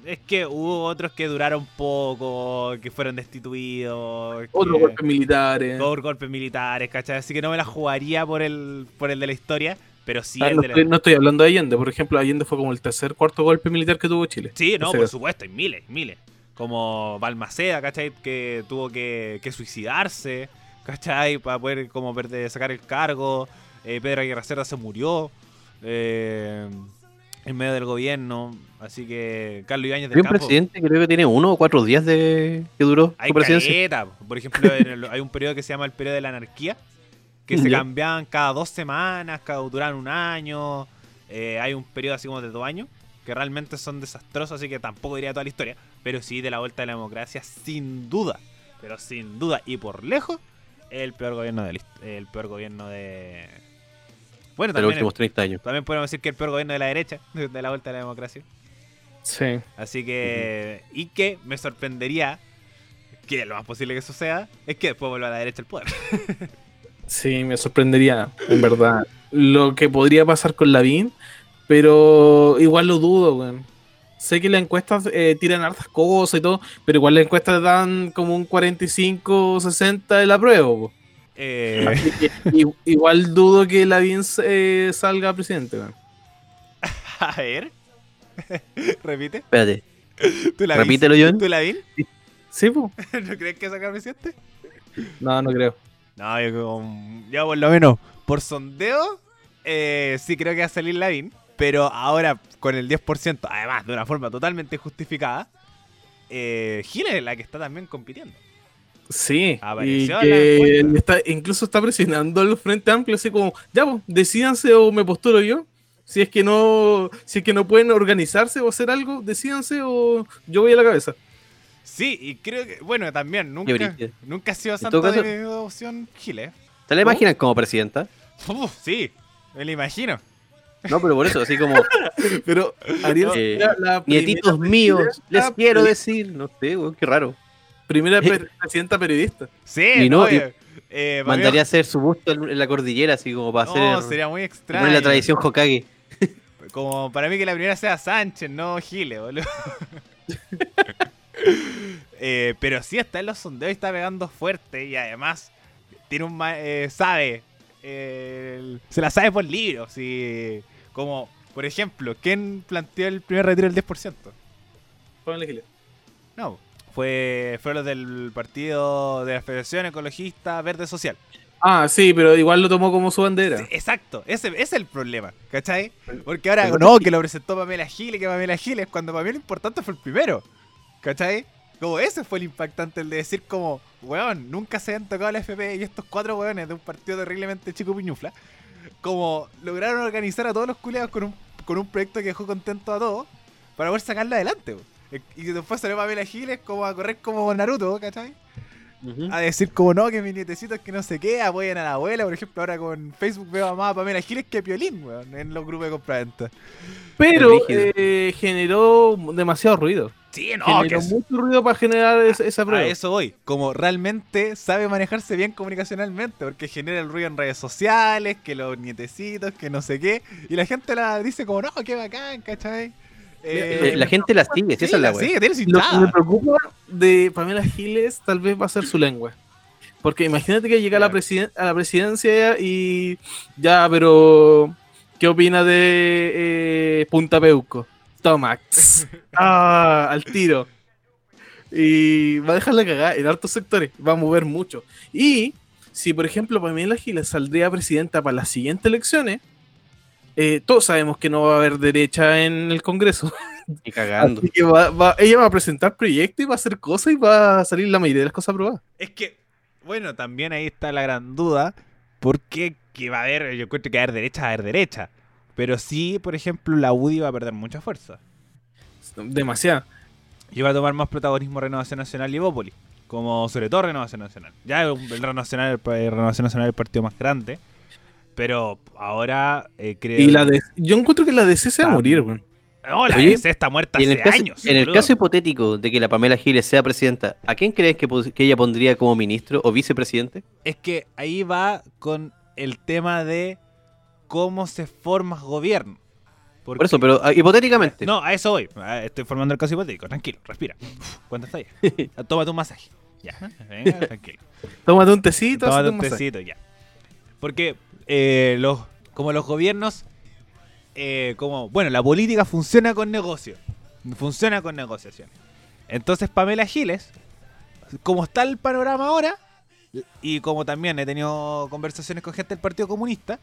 Es que hubo otros que duraron poco, que fueron destituidos. Otro que- golpe militares. por golpes militares, ¿cachai? Así que no me la jugaría por el, por el de la historia, pero sí Ah, el no, de la... estoy, no estoy hablando de Allende, por ejemplo, Allende fue como el tercer, cuarto golpe militar que tuvo Chile. Sí, no, por caso. supuesto, hay miles, miles. Como Balmaceda, ¿cachai? Que tuvo que, que suicidarse, ¿cachai? Para poder como perder- sacar el cargo. Eh, Pedro Aguirre Cerda se murió eh, en medio del gobierno. Así que Carlos Ibáñez del Hay un Campo... presidente creo que tiene uno o cuatro días de que duró Hay su presidencia. caleta. Por ejemplo, el- hay un periodo que se llama el periodo de la anarquía, que se cambiaban cada dos semanas, cada duraban un año. Eh, hay un periodo así como de dos años, que realmente son desastrosos, así que tampoco diría toda la historia. Pero sí, de la vuelta de la democracia, sin duda. Pero sin duda, y por lejos, el peor gobierno el peor gobierno de. Bueno, de los también, últimos 30 años. también podemos decir que el peor gobierno de la derecha, de la vuelta de la democracia. Sí. Así que. Y que me sorprendería que lo más posible que suceda es que después vuelva a la derecha el poder. Sí, me sorprendería, en verdad. Lo que podría pasar con Lavín, pero igual lo dudo, weón. Sé que las encuestas eh, tiran hartas cosas y todo, pero igual las encuestas dan como un 45-60 de la prueba. po. Eh, Así que i- igual dudo que Lavín eh, salga presidente, weón. a ver. Repite. Espérate, ¿Tú la repítelo? John. ¿Tú la vi? ¿Sí, po? ¿No crees que saca presidente? No, no creo. No, yo, como- yo por lo menos por sondeo, eh, sí creo que va a salir Lavín. Pero ahora con el 10%, además de una forma totalmente justificada, eh, Giles es la que está también compitiendo. Sí, y Apareció la que está, incluso está presionando al Frente Amplio, así como, ya, pues, decídanse o me postulo yo. Si es que no, si es que no pueden organizarse o hacer algo, decídanse o yo voy a la cabeza. Sí, y creo que, bueno, también, nunca, nunca ha sido santo caso- de devoción Giles. ¿te la imaginan como presidenta? Uf, sí, me lo imagino. No, pero por eso, así como Pero Ariel Eh, la nietitos míos, les quiero decir, no sé, weón, qué raro. Primera per- presidenta periodista. Sí, Y no, no, y- eh, eh, Mandaría a hacer su busto en en la cordillera, así como para No, hacer sería muy extraño. la tradición Hokage. Como para mí que la primera sea Sánchez, no Giles, boludo. Eh, pero sí está en los sondeos y está pegando fuerte y además tiene un ma- eh, sabe eh, el- se la sabe por libros y como por ejemplo ¿quién planteó el primer retiro del 10%? Pónganle Giles. No, fue fue los del partido de la Federación Ecologista Verde Social. Ah, sí, pero igual lo tomó como su bandera. Sí, exacto, ese, ese es el problema, ¿cachai? Porque ahora, Pero- no, que lo presentó Pamela Giles, que Pamela Giles, cuando para mí lo importante fue el primero, ¿cachai? Como ese fue el impactante, el de decir como, weón, nunca se han tocado la FP y estos cuatro weones de un partido terriblemente chico piñufla, como lograron organizar a todos los culiados con un, con un proyecto que dejó contento a todos para poder sacarlo adelante, weón. Y después salió Pamela Giles como a correr como Naruto, ¿cachai? a decir como no, que mis nietecitos que no sé qué, apoyen a la abuela. Por ejemplo, ahora con Facebook veo a más a Pamela Giles que a Piolín, weón, en los grupos de compraventa. Pero eh, generó demasiado ruido. Sí, no, generó que mucho ruido para generar esa, esa a prueba. eso voy. Como realmente sabe manejarse bien comunicacionalmente, porque genera el ruido en redes sociales, que los nietecitos, que no sé qué. Y la gente la dice como, no, qué bacán, ¿cachai? Eh, la gente la sigue, si esa es la la wea. sigue, tiene Lo que me preocupa de Pamela Giles tal vez va a ser su lengua. Porque imagínate que llega a, la presiden- a la presidencia y ya, pero ¿qué opina de eh, Punta Peuco? Toma. ah, al tiro. Y va a dejarla cagar en hartos sectores. Va a mover mucho. Y si, por ejemplo, Pamela Giles saldría presidenta para las siguientes elecciones, eh, todos sabemos que no va a haber derecha en el Congreso. Y cagando. Así que va- va- ella va a presentar proyectos y va a hacer cosas y va a salir la mayoría de las cosas aprobadas. Es que, bueno, también ahí está la gran duda. Porque que va a haber, yo encuentro que va a haber derecha, va a haber derecha. Pero sí, por ejemplo, la UDI va a perder mucha fuerza. Demasiado. Y va a tomar más protagonismo Renovación Nacional y Evópolis. Como sobre todo Renovación Nacional. Ya el Renovación Nacional, el Renovación Nacional es el partido más grande. Pero ahora eh, creo. Y la de, yo encuentro que la DC se va a Ah, morir, weón. No, la Oye, DC está muerta en hace el, caso, años. en el caso hipotético de que la Pamela Giles sea presidenta, ¿a quién crees que, ella pondría como ministro o vicepresidente? Es que ahí va con el tema de cómo se forma gobierno. Porque- Por eso, pero ah, hipotéticamente. No, a eso voy. Ah, Estoy formando el caso hipotético. Tranquilo, respira. Uf, ¿Cuánto está ahí? Tómate un masaje. Ya, venga, tranquilo. Tómate un tecito, Tómate un un tecito, ya. Porque eh, los, como los gobiernos, eh, como, bueno, la política funciona con negocios. Funciona con negociaciones. Entonces Pamela Giles, como está el panorama ahora, y como también he tenido conversaciones con gente del Partido Comunista,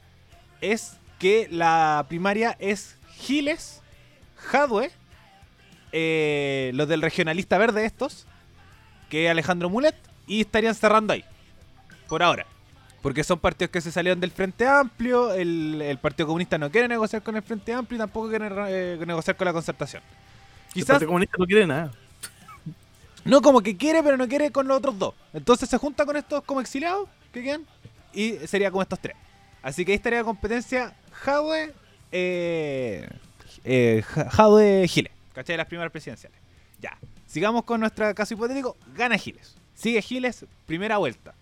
es que la primaria es Giles, Jadwe, eh, los del regionalista verde estos, que es Alejandro Mulet, y estarían cerrando ahí. Por ahora. Porque son partidos que se salieron del Frente Amplio, el, el Partido Comunista no quiere negociar con el Frente Amplio y tampoco quiere eh, negociar con la concertación. El Quizás Partido Comunista no quiere nada. no como que quiere, pero no quiere con los otros dos. Entonces se junta con estos como exiliados que quedan y sería como estos tres. Así que ahí estaría la competencia Jadwe, eh, eh, Ja- Jadwe Giles. ¿Cachai? Las primeras presidenciales. Ya. Sigamos con nuestro caso hipotético. Gana Giles. Sigue Giles, primera vuelta.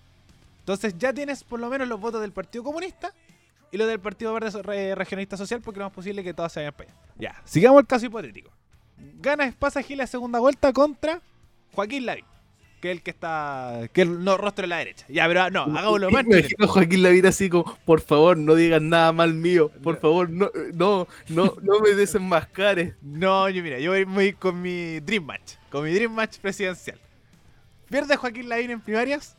Entonces ya tienes por lo menos los votos del Partido Comunista y los del Partido Verde Regionalista Social porque lo más posible es que todas se vayan para allá. Ya. Sigamos el caso hipotético. Gana pasa Giles segunda vuelta contra Joaquín Lavín. Que es el que está. Que es el no rostro de la derecha. Ya, pero no, hagámoslo más. Me imagino a Joaquín Lavín así como, por favor, no digan nada mal mío. Por No. favor, no, no, no, no me desenmascares. No, yo mira, yo voy, voy con mi Dream Match. Con mi Dream Match presidencial. Pierde Joaquín Lavín en primarias.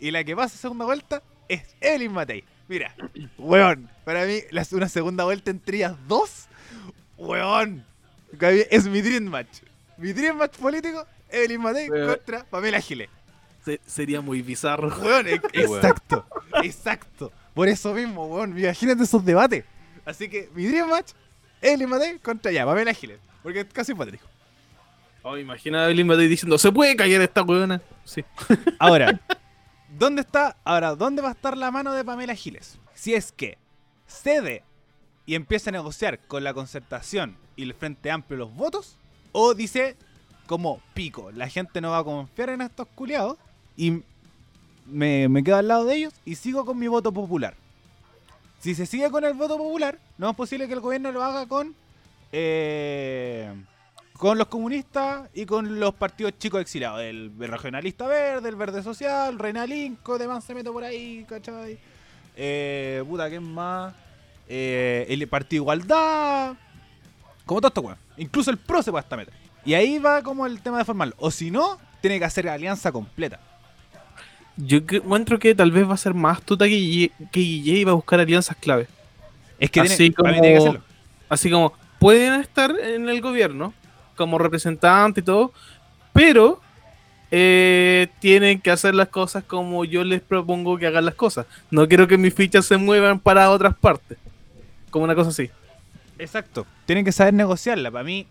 Y la que pasa segunda vuelta es Evelyn Matei. Mira, weón, para mí una segunda vuelta entre ellas dos, weón, es mi Dream Match. Mi Dream Match político, Evelyn Matei Weón. contra Pamela Giles. Se- sería muy bizarro. Weón, e- exacto, exacto. Por eso mismo, weón, imagínate esos debates. Así que mi Dream Match, Evelyn Matei contra ya, Pamela Giles. Porque es casi hipotético. Oh, imagina a Evelyn Matei diciendo, ¿se puede callar esta weona? Sí. Ahora, ¿dónde está? Ahora, ¿dónde va a estar la mano de Pamela Giles? Si es que cede y empieza a negociar con la concertación y el Frente Amplio los votos, o dice como pico, la gente no va a confiar en estos culiados y me, me quedo al lado de ellos y sigo con mi voto popular. Si se sigue con el voto popular, no es posible que el gobierno lo haga con eh, con los comunistas y con los partidos chicos exiliados. El, el regionalista verde, el verde social, Reina Linco, demás se meto por ahí, ¿cachai? Eh, puta, ¿qué más? Eh, el Partido Igualdad. Como todo esto, weón. Incluso el PRO se puede hasta meter. Y ahí va como el tema de formarlo. O si no, tiene que hacer alianza completa. Yo encuentro que tal vez va a ser más astuta que Guille, que Guille y va a buscar alianzas clave. Es que Así tiene, mí tiene que hacerlo. Así como, pueden estar en el gobierno como representante y todo, pero eh, tienen que hacer las cosas como yo les propongo que hagan las cosas. No quiero que mis fichas se muevan para otras partes. Como una cosa así. Exacto. Tienen que saber negociarla. Para mí,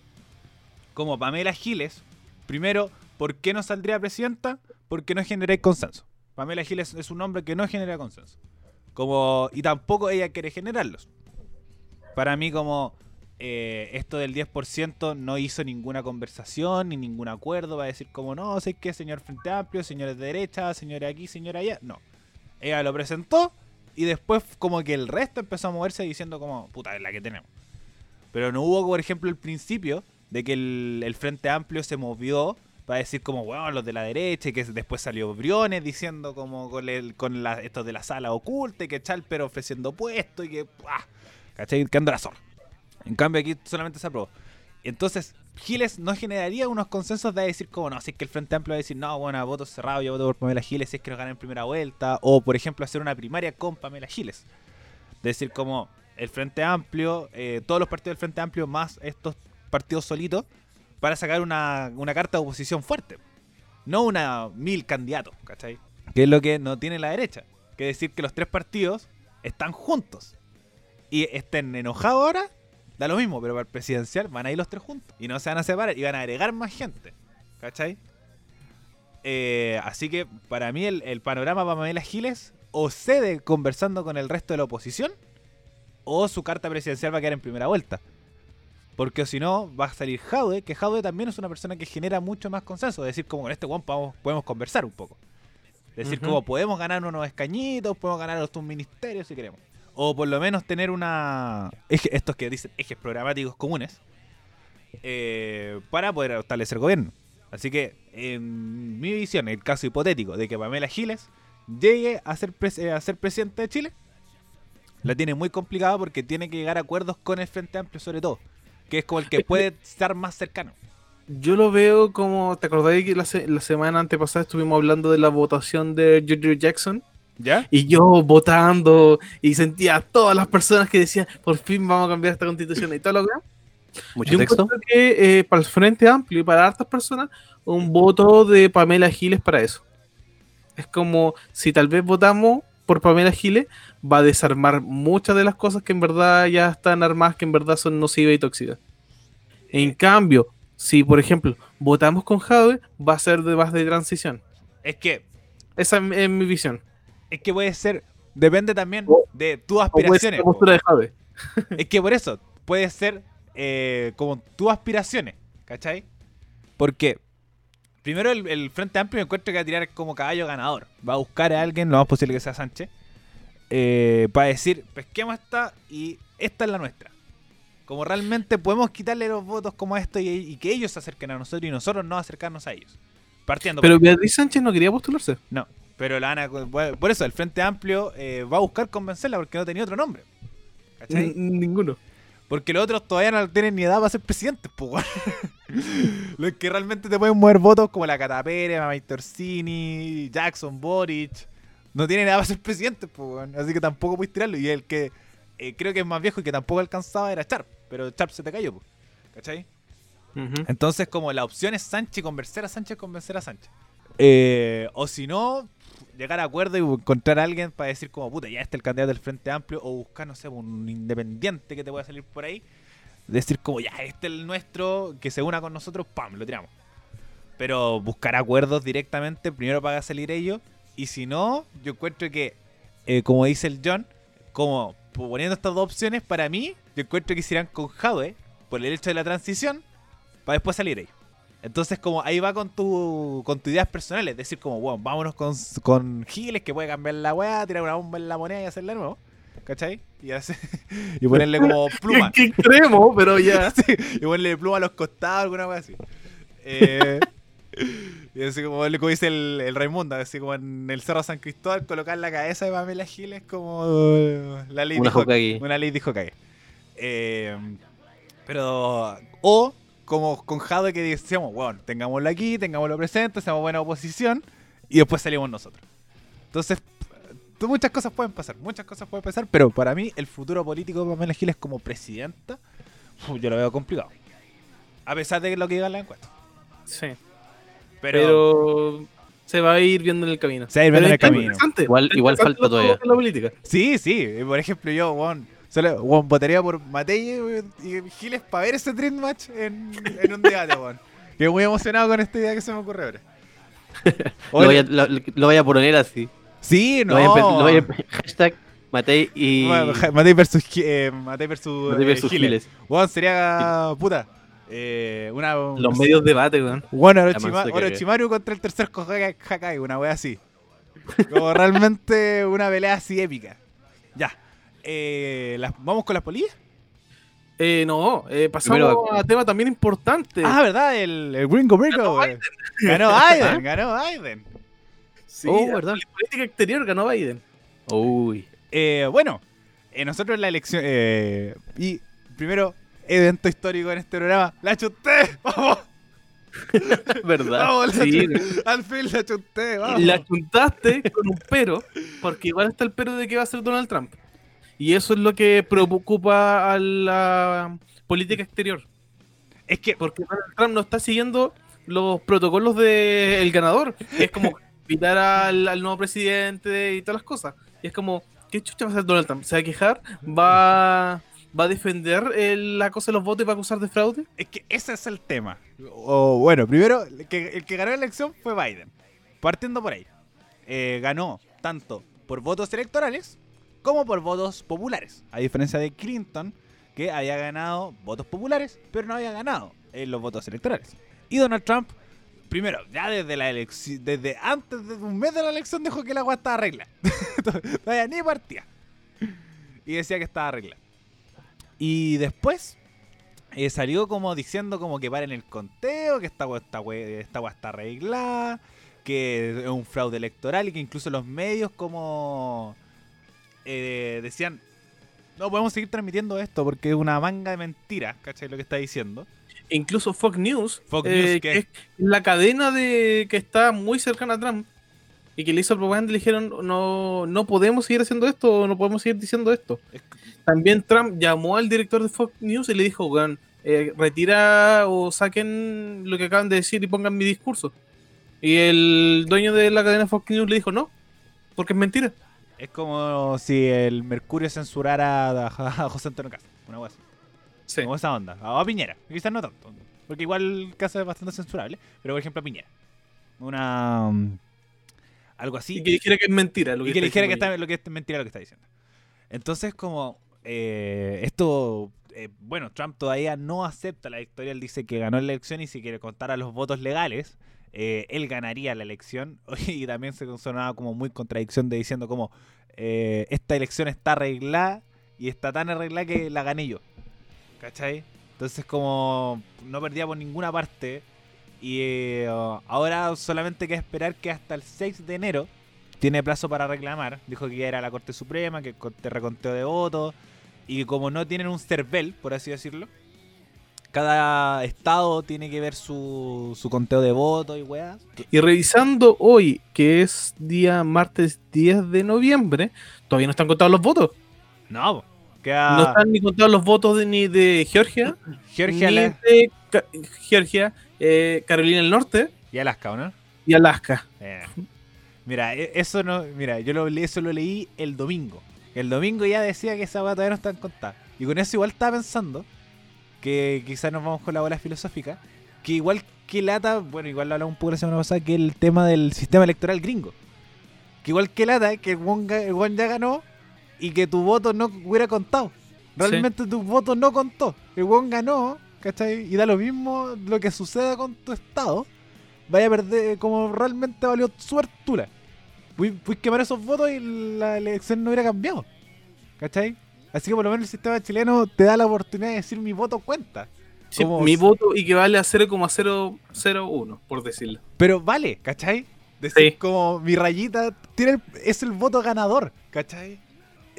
como Pamela Giles, primero, ¿por qué no saldría presidenta? porque no generé consenso. Pamela Giles es un hombre que no genera consenso. Como, y tampoco ella quiere generarlos. Para mí, como eh, esto del 10% no hizo ninguna conversación ni ningún acuerdo para decir como no, sé que señor Frente Amplio, señores de derecha, señores aquí, señora allá. No. Ella lo presentó y después como que el resto empezó a moverse diciendo como, puta, es la que tenemos. Pero no hubo, por ejemplo, el principio de que el, Frente Amplio se movió para decir como, bueno, los de la derecha, y que después salió Briones diciendo como con, el, con estos de la sala oculta, y que Chalper ofreciendo puesto, y que, ¡ah! ¿cachai? Que anda la. En cambio aquí solamente se aprobó. Entonces, Giles no generaría unos consensos de decir como, no, si es que el Frente Amplio va a decir, no, bueno, voto cerrado, yo voto por Pamela Giles si es que nos ganan en primera vuelta, o por ejemplo hacer una primaria con Pamela Giles. decir como, el Frente Amplio, eh, todos los partidos del Frente Amplio más estos partidos solitos, para sacar una, carta de oposición fuerte. No una mil candidatos, ¿cachai? Que es lo que no tiene la derecha. Que decir que los tres partidos están juntos. Y estén enojados ahora, da lo mismo, pero para el presidencial van a ir los tres juntos. Y no se van a separar y van a agregar más gente. ¿Cachai? Eh, así que para mí el, el panorama para Pamela Giles o cede conversando con el resto de la oposición o su carta presidencial va a quedar en primera vuelta. Porque si no, va a salir Jaude, que Jaude también es una persona que genera mucho más consenso. Es decir, como con este Juan podemos, conversar un poco. Es decir, como podemos ganar unos escañitos, podemos ganar un ministerios si queremos. O por lo menos tener una. estos que dicen ejes programáticos comunes. Eh, para poder establecer gobierno. Así que, en mi visión, el caso hipotético de que Pamela Giles llegue a ser, eh, a ser presidente de Chile, la tiene muy complicada porque tiene que llegar a acuerdos con el Frente Amplio sobre todo, que es como el que puede estar más cercano. Yo lo veo como, ¿te acordáis que la, la semana antepasada estuvimos hablando de la votación de George Jackson? ¿Ya? Y yo votando y sentía a todas las personas que decían, por fin vamos a cambiar esta constitución y todo lo que... Mucho yo texto. que eh, para el Frente Amplio y para hartas personas, un voto de Pamela Giles para eso. Es como si tal vez votamos por Pamela Giles, va a desarmar muchas de las cosas que en verdad ya están armadas, que en verdad son nocivas y tóxicas. En cambio, si por ejemplo votamos con Jade, va a ser de base de transición. Es que. Esa es mi visión. Es que puede ser. Depende también de tus aspiraciones. de es que por eso, puede ser eh, como tus aspiraciones. ¿Cachai? Porque Primero, el, Frente Amplio me encuentro que va a tirar como caballo ganador. Va a buscar a alguien, lo más posible que sea Sánchez, eh, para decir, pesquemos esta y esta es la nuestra. Como realmente podemos quitarle los votos como esto y, que ellos se acerquen a nosotros y nosotros no acercarnos a ellos. Partiendo pero Beatriz Sánchez no quería postularse. No, pero la Ana, por eso el Frente Amplio eh, va a buscar convencerla porque no tenía otro nombre. ¿Cachai? ninguno. Porque los otros todavía no tienen ni edad para ser presidentes, pues, Los que realmente te pueden mover votos, como la Catapere, Mamá Torsini, Jackson, Boric, no tienen edad para ser presidentes, pues, Así que tampoco puedes tirarlo. Y el que eh, creo que es más viejo y que tampoco alcanzaba era Sharp. Pero Sharp se te cayó, pues. ¿Cachai? Entonces, como la opción es Sánchez, convencer a Sánchez, convencer a Sánchez. Eh, o si no, llegar a acuerdo y encontrar a alguien para decir como, puta, ya está el candidato del Frente Amplio, o buscar, no sé, un independiente que te pueda salir por ahí, decir como, ya, este es el nuestro, que se una con nosotros, pam, lo tiramos. Pero buscar acuerdos directamente, primero para salir ellos, y si no, yo encuentro que, eh, como dice el John, como poniendo estas dos opciones, para mí, yo encuentro que se irán con Jadwe, por el hecho de la transición, para después salir ellos. Entonces, como ahí va con tu con tus ideas personales. Es decir, como, bueno, vámonos con, con Giles que puede cambiar la weá, tirar una bomba en la moneda y hacerla de nuevo. ¿Cachai? Y, y ponerle como pluma. Qué extremo, pero ya. y ponerle pluma a los costados, alguna weá así. Eh, y así como, como dice el, el, Raimundo, así como en el Cerro San Cristóbal, colocar la cabeza de Pamela Giles como la ley una de Una ley dijo que eh, pero, o como con Jade que decíamos, bueno, tengámoslo aquí, tengámoslo presente, seamos buena oposición y después salimos nosotros. Entonces, muchas cosas pueden pasar, muchas cosas pueden pasar, pero para mí el futuro político de Pamela Giles como presidenta, yo lo veo complicado. A pesar de lo que diga la encuesta. Sí. Pero, se va a ir viendo en el camino. Se va a ir viendo en el camino. Igual, igual falta todavía. La política. Sí, sí. Por ejemplo, yo, bueno, Solo, votaría por Matei y Giles para ver ese Dream Match en, un debate, weón. Que muy emocionado con esta idea que se me ocurre ahora. lo, voy a, lo, lo voy a poner así. Sí, no. Lo voy a, lo voy a- hashtag Matei y. Matei versus, eh, Matei versus, Matei versus eh, Giles. Giles. Weón, sería puta. Eh, una, Los medios de debate, weón. Bueno. Orochimaru contra el tercer Hokage, Hakai, una wea así. Como realmente una pelea así épica. Ya. Eh, las- ¿Vamos con las polillas? Eh, no, eh, pasamos Primero- a tema también importante. Ah, ¿verdad? El, el Gringo eh. Ganó Biden, ganó Biden. sí, Oh, política exterior ganó Biden. Uy. Eh, bueno, eh, nosotros en la elección. eh, y primero, evento histórico en este programa. ¡La chuté! ¡Vamos! ¿Verdad? ¡Vamos! La Sí. chuté. Al fin la chuté, vamos. La juntaste con un pero, porque igual está el pero de que va a ser Donald Trump. Y eso es lo que preocupa a la política exterior. Es que Porque Donald Trump no está siguiendo los protocolos del ganador. que Es como invitar al, al nuevo presidente y todas las cosas. Y es como, ¿qué chucha va a hacer Donald Trump? ¿Se va a quejar? ¿Va, va a defender el- la cosa de los votos y va a acusar de fraude? Es que ese es el tema. O bueno, primero, el que, el que ganó la elección fue Biden. Partiendo por ahí. Eh, ganó tanto por votos electorales como por votos populares. A diferencia de Clinton, que había ganado votos populares, pero no había ganado en los votos electorales. Y Donald Trump, primero, ya desde la elección, desde antes de un mes de la elección, dijo que la agua estaba arreglada. Todavía ni partía. Y decía que estaba arreglada. Y después eh, salió como diciendo como que paren el conteo, que esta, hue está arreglada, que es un fraude electoral y que incluso los medios como eh, decían, no podemos seguir transmitiendo esto porque es una manga de mentiras, ¿cachai? Lo que está diciendo. E incluso Fox News, Fox eh, que es la cadena de que está muy cercana a Trump y que le hizo propaganda y le dijeron no, no podemos seguir haciendo esto, no podemos seguir diciendo esto. Es- También Trump llamó al director de Fox News y le dijo, weón, eh, retira o saquen lo que acaban de decir y pongan mi discurso. Y el dueño de la cadena Fox News le dijo, no, porque es mentira. Es como si el Mercurio censurara a, a José Antonio Castro, una cosa. Sí. Como esa onda. O a Piñera, quizás no tanto. Porque igual el caso es bastante censurable. Pero por ejemplo a Piñera. Una... mm, algo así. Y que dijera que es mentira. Lo y que que le está dijera que, está, lo que es mentira lo que está diciendo. Entonces, como eh, esto, eh, bueno, Trump todavía no acepta la victoria. Él dice que ganó la elección y si quiere contar a los votos legales, eh, él ganaría la elección. Y también se sonaba como muy contradicción de diciendo como eh, esta elección está arreglada y está tan arreglada que la gané yo. ¿Cachai? Entonces, como no perdía por ninguna parte. Y eh, ahora solamente queda esperar que hasta el 6 de enero tiene plazo para reclamar. Dijo que ya era la Corte Suprema, que te reconteo de votos. Y como no tienen un CERVEL, por así decirlo, cada estado tiene que ver su, su conteo de votos y weas. Y revisando hoy, que es día martes 10 de noviembre, todavía no están contados los votos. No, queda No están ni contados los votos de, ni de Georgia, Georgia ni la- de Ca- Georgia, eh, Carolina del Norte y Alaska, ¿o ¿no? y Alaska. Eh. Mira, e- eso no, mira, yo lo, eso lo leí el domingo. El domingo ya decía que esa weá todavía no está contada. Y con eso igual estaba pensando que quizás nos vamos con la bola filosófica. Que igual que lata, bueno, igual lo hablamos un poco la semana pasada, que el tema del sistema electoral gringo. Que igual que lata, que el weón ya ganó y que tu voto no hubiera contado. Realmente tu voto no contó. El weón ganó, ¿cachai? Y da lo mismo lo que suceda con tu estado. Vaya a perder, como realmente valió suertula. Puedes quemar esos votos y la elección no hubiera cambiado. ¿Cachai? Así que por lo menos el sistema chileno te da la oportunidad de decir mi voto cuenta. Sí, Como- mi voto y que vale a 0,001, por decirlo. Pero vale, ¿cachai? Decir Sí. como mi rayita tiene el- es el voto ganador, ¿cachai?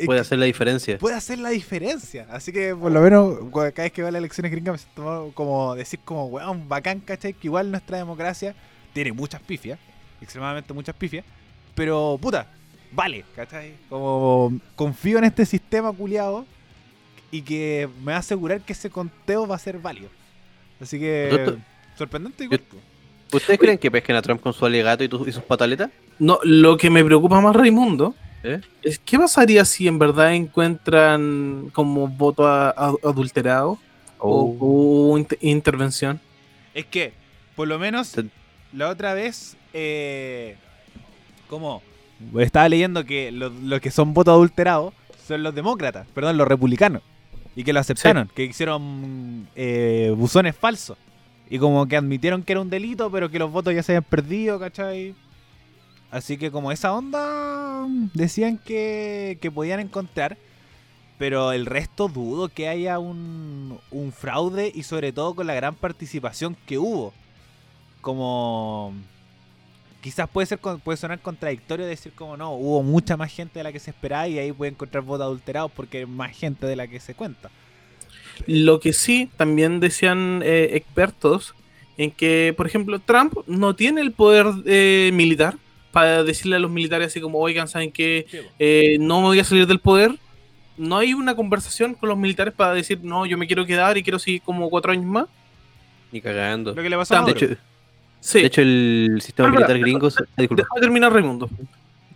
Puede hacer la diferencia. puede hacer la diferencia. Así que por lo menos cada vez que va a las elecciones gringas me siento como decir como, weón, bacán, ¿cachai? Que igual nuestra democracia tiene muchas pifias, extremadamente muchas pifias, pero puta, vale, ¿cachai? Como confío en este sistema culiado y que me va a asegurar que ese conteo va a ser válido. Así que sorprendente igual. po. ¿Ustedes creen que pesquen a Trump con su alegato y, tu- y sus pataletas? No, lo que me preocupa más, Raimundo, ¿Eh? es qué pasaría si en verdad encuentran como voto a- a- adulterado o, Oh. o inter- intervención. Es que, por lo menos, la otra vez, eh, como estaba leyendo que los que son votos adulterados son los demócratas, perdón, los republicanos. Y que lo aceptaron, que hicieron eh, buzones falsos. Y como que admitieron que era un delito, pero que los votos ya se habían perdido, ¿cachai? Así que como esa onda decían que, que podían encontrar, pero el resto dudo que haya un, un fraude y sobre todo con la gran participación que hubo. Como quizás puede ser puede sonar contradictorio decir como no, hubo mucha más gente de la que se esperaba y ahí puede encontrar votos adulterados porque hay más gente de la que se cuenta. Lo que sí, también decían eh, expertos en que, por ejemplo, Trump no tiene el poder eh, militar para decirle a los militares así como, oigan, ¿saben que eh, no me voy a salir del poder? No hay una conversación con los militares para decir, no, yo me quiero quedar y quiero seguir como cuatro años más. Ni cagando. Lo que le pasó a de, hecho, de hecho, el sistema militar gringo... Déjame terminar, Raimundo.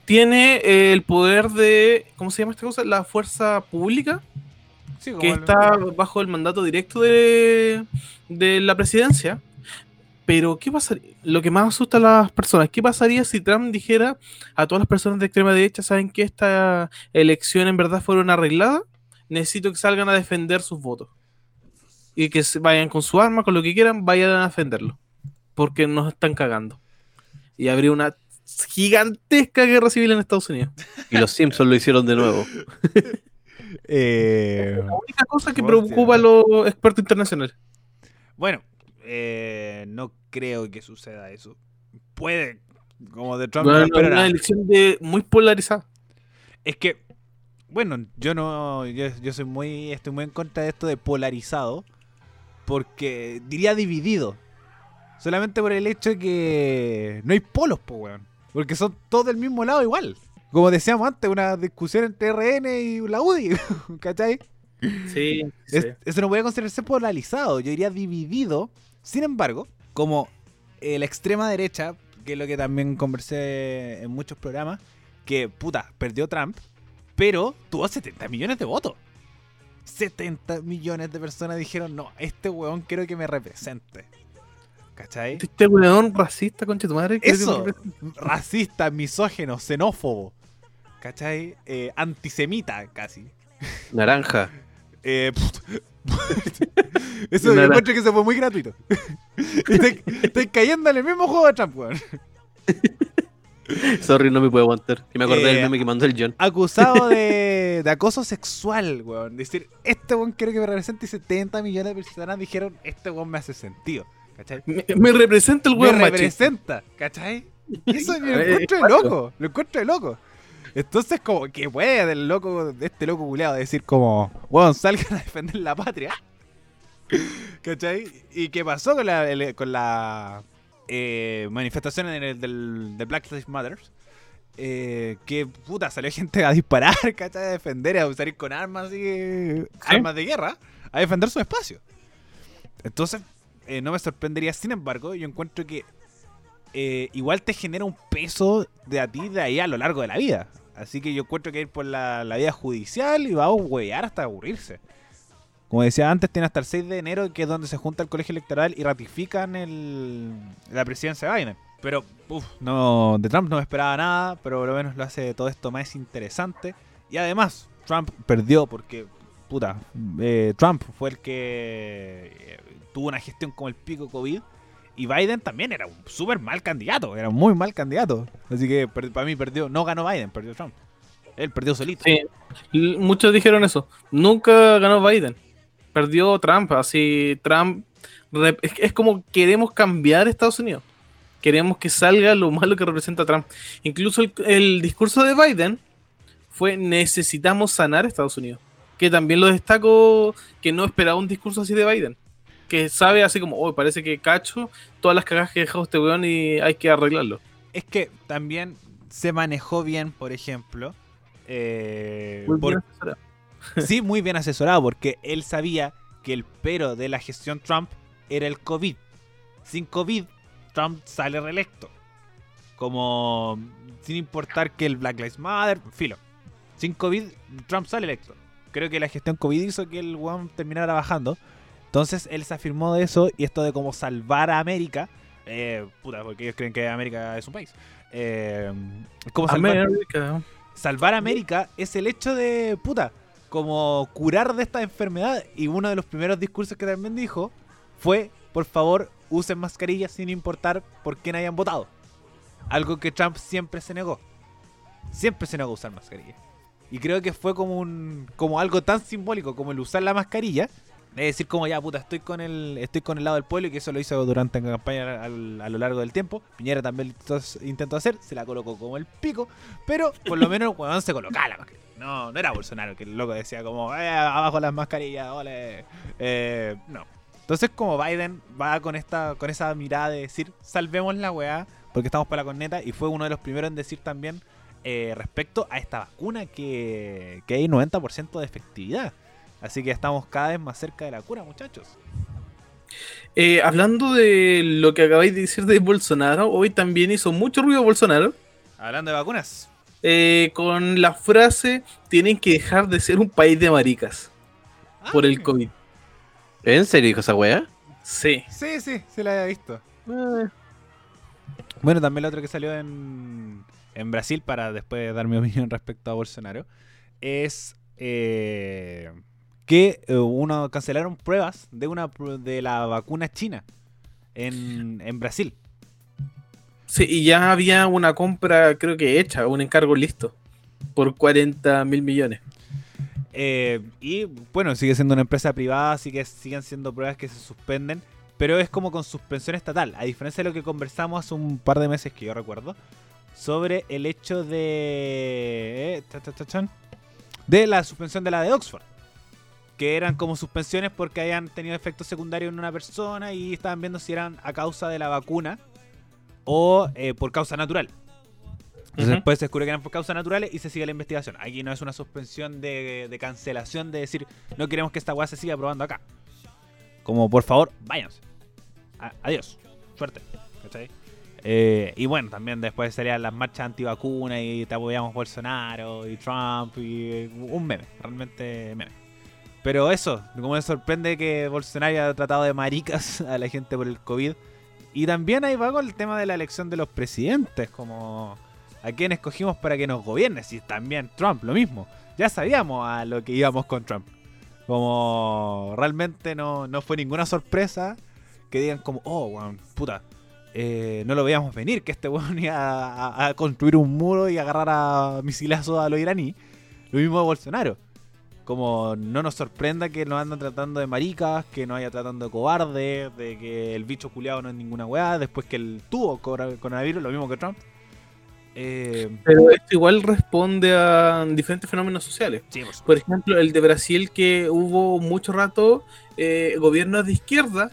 Tiene el poder de, ¿cómo se llama esta cosa? La fuerza pública que está bajo el mandato directo de, la presidencia. Pero, ¿qué pasaría? Lo que más asusta a las personas, ¿qué pasaría si Trump dijera a todas las personas de extrema derecha, saben que esta elección en verdad fueron arregladas? Necesito que salgan a defender sus votos. Y que vayan con su arma, con lo que quieran, vayan a defenderlo. Porque nos están cagando. Y habría una gigantesca guerra civil en Estados Unidos. Y los Simpsons lo hicieron de nuevo. Eh, la única cosa que preocupa a los expertos internacionales. Bueno, eh, no creo que suceda eso. Puede, como de Trump. No, una elección de, muy polarizada. Es que, bueno, yo no, yo, soy muy, estoy muy en contra de esto de polarizado, porque diría dividido. Solamente por el hecho de que no hay polos, po, weón. Porque son todos del mismo lado igual. Como decíamos antes, una discusión entre RN y la UDI, ¿cachai? Sí, Eso no puede considerarse polarizado, yo diría dividido. Sin embargo, como eh, la extrema derecha, que es lo que también conversé en muchos programas, que puta, perdió Trump, pero tuvo 70 millones de votos. 70 millones de personas dijeron, no, este weón quiero que me represente. ¿Cachai? Este weón racista, concha tu madre. Eso, racista, misógeno, xenófobo. ¿cachai? Eh, antisemita casi. Naranja. Eh, Eso yo encuentro que se fue muy gratuito. estoy, cayendo en el mismo juego de Trump, weón. Sorry, no me puedo aguantar. Y me acordé del eh, meme que mandó el John. Acusado de, de acoso sexual, weón. Decir, este weón quiero que me represente y 70 millones de personas dijeron, este weón me hace sentido. ¿Cachai? Me, representa el weón Me representa, ¿cachai? Eso lo encuentro de loco. Lo encuentro de loco. Entonces, como que puede del loco, de este loco culeado decir como, weón, salgan a defender la patria. ¿Cachai? ¿Y qué pasó con la, con la eh, manifestación del, del, Black Lives Matter? Eh, que puta, salió gente a disparar, ¿cachai? A defender, a salir con armas y armas de guerra, a defender su espacio. Entonces, eh, no me sorprendería, sin embargo, yo encuentro que eh, igual te genera un peso de a ti de ahí a lo largo de la vida. Así que yo encuentro que ir por la, la vía judicial y va a huevear hasta aburrirse. Como decía antes, tiene hasta el 6 de enero, que es donde se junta el colegio electoral y ratifican el, la presidencia de Biden. Pero, uff, no, de Trump no me esperaba nada, pero por lo menos lo hace todo esto más interesante. Y además, Trump perdió porque, puta, eh, Trump fue el que eh, tuvo una gestión como el pico COVID y Biden también era un súper mal candidato, era un muy mal candidato. Así que para mí perdió, no ganó Biden, perdió Trump. Él perdió solito. Sí, muchos dijeron eso. Nunca ganó Biden. Perdió Trump. Así, Trump. Es como queremos cambiar Estados Unidos. Queremos que salga lo malo que representa Trump. Incluso el, discurso de Biden fue necesitamos sanar Estados Unidos. Que también lo destaco que no esperaba un discurso así de Biden que sabe así como, oh, parece que cacho todas las cagadas que dejado este weón y hay que arreglarlo. Es que también se manejó bien, por ejemplo. Eh, muy bien asesorado. sí, muy bien asesorado, porque él sabía que el pero de la gestión Trump era el COVID. Sin COVID, Trump sale reelecto. Como sin importar que el Black Lives Matter, filo. Sin COVID, Trump sale electo. Creo que la gestión COVID hizo que el weón terminara bajando. Entonces él se afirmó de eso y esto de cómo salvar a América Eh, puta, porque ellos creen que América es un país. Eh, ¿Cómo salvar? América. Salvar América es el hecho de, puta, como curar de esta enfermedad. Y uno de los primeros discursos que también dijo fue, por favor, usen mascarillas sin importar por quién hayan votado. Algo que Trump siempre se negó. Siempre se negó a usar mascarilla. Y creo que fue como un como algo tan simbólico como el usar la mascarilla. Es decir, como ya, puta, estoy con el estoy con el lado del pueblo y que eso lo hizo durante la campaña a lo largo del tiempo. Piñera también intentó hacer, se la colocó como el pico, pero por lo menos el se colocaba la mascarilla. No, no era Bolsonaro que el loco decía como, eh, abajo las mascarillas, ole. Eh, no. Entonces como Biden va con esta con esa mirada de decir, salvemos la weá, porque estamos para la corneta, y fue uno de los primeros en decir también eh, respecto a esta vacuna que, que hay 90% de efectividad. Así que estamos cada vez más cerca de la cura, muchachos. Eh, hablando de lo que acabáis de decir de Bolsonaro, hoy también hizo mucho ruido Bolsonaro. Hablando de vacunas. Eh, con la frase, tienen que dejar de ser un país de maricas. Ah, por el COVID. ¿En serio dijo esa wea? Sí. Sí, sí, se la había visto. Bueno, también la otra que salió en, en Brasil, para después dar mi opinión respecto a Bolsonaro, es eh, que eh, uno cancelaron pruebas de una de la vacuna china en, Brasil. Sí, y ya había una compra, creo que hecha, un encargo listo, por 40 mil millones. Eh, y bueno, sigue siendo una empresa privada, así que siguen siendo pruebas que se suspenden, pero es como con suspensión estatal, a diferencia de lo que conversamos hace un par de meses que yo recuerdo, sobre el hecho de... Eh, de la suspensión de la de Oxford. Que eran como suspensiones porque habían tenido efectos secundarios en una persona y estaban viendo si eran a causa de la vacuna o eh, por causa natural. Entonces después se descubre que eran por causas naturales y se sigue la investigación. Aquí no es una suspensión de, cancelación de decir no queremos que esta weá se siga probando acá. Como por favor, váyanse. adiós. Suerte. ¿Cachai? Eh, y bueno, también después serían las marchas antivacunas y te apoyamos Bolsonaro y Trump y eh, un meme, realmente meme. Pero eso, como me sorprende que Bolsonaro haya tratado de maricas a la gente por el COVID. Y también ahí va con el tema de la elección de los presidentes, como a quién escogimos para que nos gobierne. Si también Trump, lo mismo. Ya sabíamos a lo que íbamos con Trump. Como realmente no, no fue ninguna sorpresa que digan como, oh, puta, eh, no lo veíamos venir, que este weón iba a, construir un muro y agarrar a misilazos a los iraní. Lo mismo de Bolsonaro. Como no nos sorprenda que nos andan tratando de maricas, que nos haya tratando de cobarde, de que el bicho culiado no es ninguna weá, después que él tuvo coronavirus, lo mismo que Trump. Eh, Pero esto igual responde a diferentes fenómenos sociales. por, ejemplo, el de Brasil, que hubo mucho rato eh, gobiernos de izquierda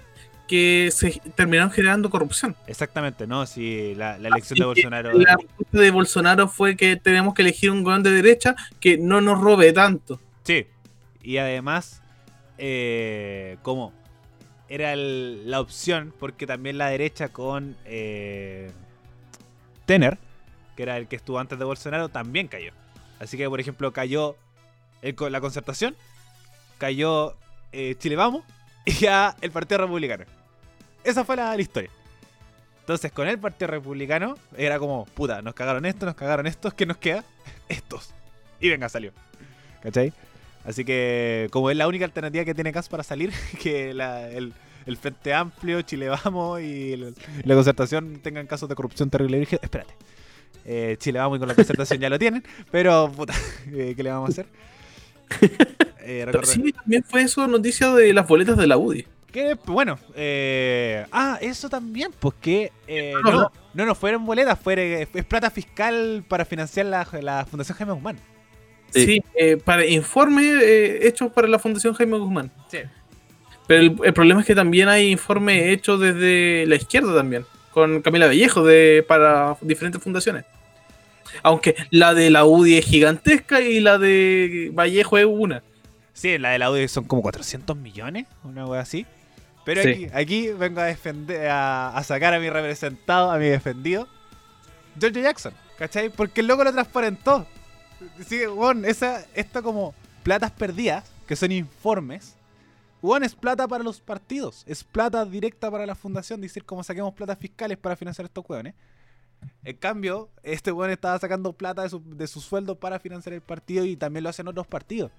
que se terminaron generando corrupción. Exactamente, ¿no? Si la, elección de Bolsonaro. La respuesta de Bolsonaro fue que tenemos que elegir un gobierno de derecha que no nos robe tanto. Sí. Y además, eh, como era la opción, porque también la derecha con eh, Tener, que era el que estuvo antes de Bolsonaro, también cayó. Así que, por ejemplo, cayó la concertación, cayó eh, Chile Vamos y ya el Partido Republicano. Esa fue la, historia. Entonces, con el Partido Republicano, era como, puta, nos cagaron esto, nos cagaron estos, ¿qué nos queda? Estos. Y venga, salió. ¿Cachai? Así que, como es la única alternativa que tiene CAS para salir, que el, Frente Amplio, Chile Vamos y la concertación tengan casos de corrupción terrible. dije, espérate. Eh, Chile Vamos y con la concertación ya lo tienen, pero, puta, ¿qué le vamos a hacer? Eh, sí, también fue eso noticia de las boletas de la UDI. Que bueno, eh, ah, eso también, pues que eh, no, no nos fueron boletas, fue, es plata fiscal para financiar la, Fundación Jaime Guzmán. Sí, eh, para informes hechos para la Fundación Jaime Guzmán. Sí. Pero el, problema es que también hay informes hechos desde la izquierda también, con Camila Vallejo, de, para diferentes fundaciones. Aunque la de la UDI es gigantesca y la de Vallejo es una. Sí, la de la UDI son como 400 millones, una wea así. Pero aquí, aquí vengo a defender, a, sacar a mi representado, a mi defendido, George Jackson, ¿cachai? Porque el loco lo transparentó. Sí, bueno, esa, esto como platas perdidas, que son informes Juan es plata para los partidos, es plata directa para la fundación, decir como saquemos plata fiscales para financiar estos hueones. En cambio, este weón estaba sacando plata de su, de su sueldo para financiar el partido y también lo hacen otros partidos.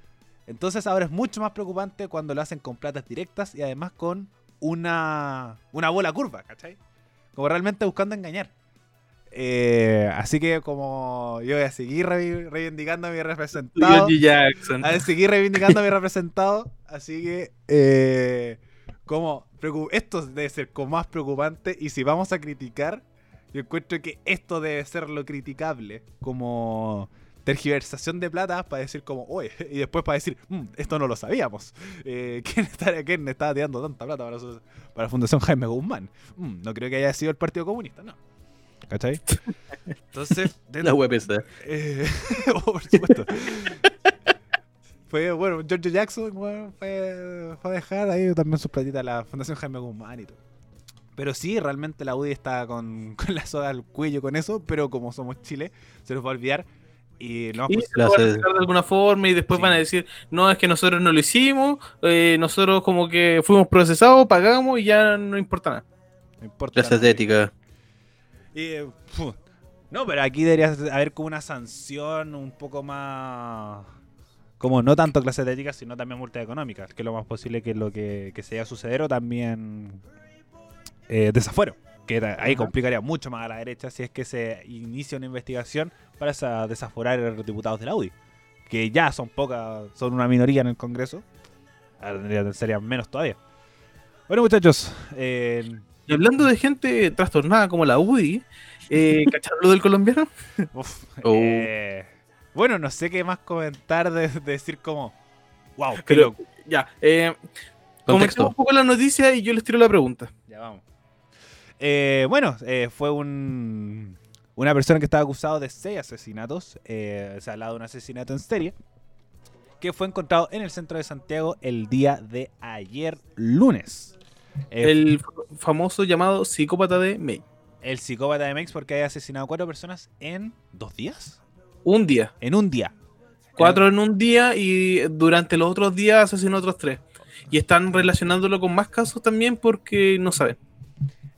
Entonces ahora es mucho más preocupante cuando lo hacen con platas directas y además con una, una bola curva, ¿cachai? Como realmente buscando engañar. Eh, así que como yo voy a seguir revi- reivindicando a mi representado. Jackson. A seguir reivindicando a mi representado. Así que, eh, como esto debe ser como más preocupante. Y si vamos a criticar, yo encuentro que esto debe ser lo criticable. Como tergiversación de plata para decir como, oye, y después para decir, "Mm, esto no lo sabíamos. Eh, ¿quién, está- quién estaba tirando tanta plata para, su- para la Fundación Jaime Guzmán? Mm, no creo que haya sido el Partido Comunista, no. ¿Cachai? Entonces, La dentro- web esa. eh, oh, por supuesto. fue, bueno, George Jackson bueno, fue, fue a dejar ahí también sus platitas a la Fundación Jaime Guzmán y todo. Pero sí, realmente la UDI está con, con la soga al cuello con eso, pero como somos Chile, se nos va a olvidar. Y no Y se lo van a de alguna forma y después Sí. van a decir, no, es que nosotros no lo hicimos, eh, nosotros como que fuimos procesados, pagamos y ya no importa nada. no importa. Clases de ética. Y, eh, no, pero aquí debería haber como una sanción un poco más. Como no tanto clases de ética, sino también multas económicas, que es lo más posible que lo que, que se vaya a suceder, o también eh, desafuero, que ahí complicaría mucho más a la derecha si es que se inicia una investigación para esa- desaforar a los diputados de la UDI, que ya son pocas, son una minoría en el Congreso, serían menos todavía. Bueno, muchachos, eh, Y hablando de gente trastornada como la UDI, eh, ¿cacharon lo del colombiano? Uf, Oh. eh, bueno, no sé qué más comentar de, de decir como, wow, qué Pero- loco. Ya, eh, un poco la noticia y yo les tiro la pregunta. Ya vamos. Eh, bueno, eh, fue un, una persona que estaba acusado de seis asesinatos, eh, se habla de un asesinato en serie, que fue encontrado en el centro de Santiago el día de ayer, lunes. Eh, El famoso llamado psicópata de May. el psicópata de Mex porque había asesinado a cuatro personas en dos días. Un día. En un día. Cuatro en un día y durante los otros días asesinó a otros tres. Y están relacionándolo con más casos también porque no saben.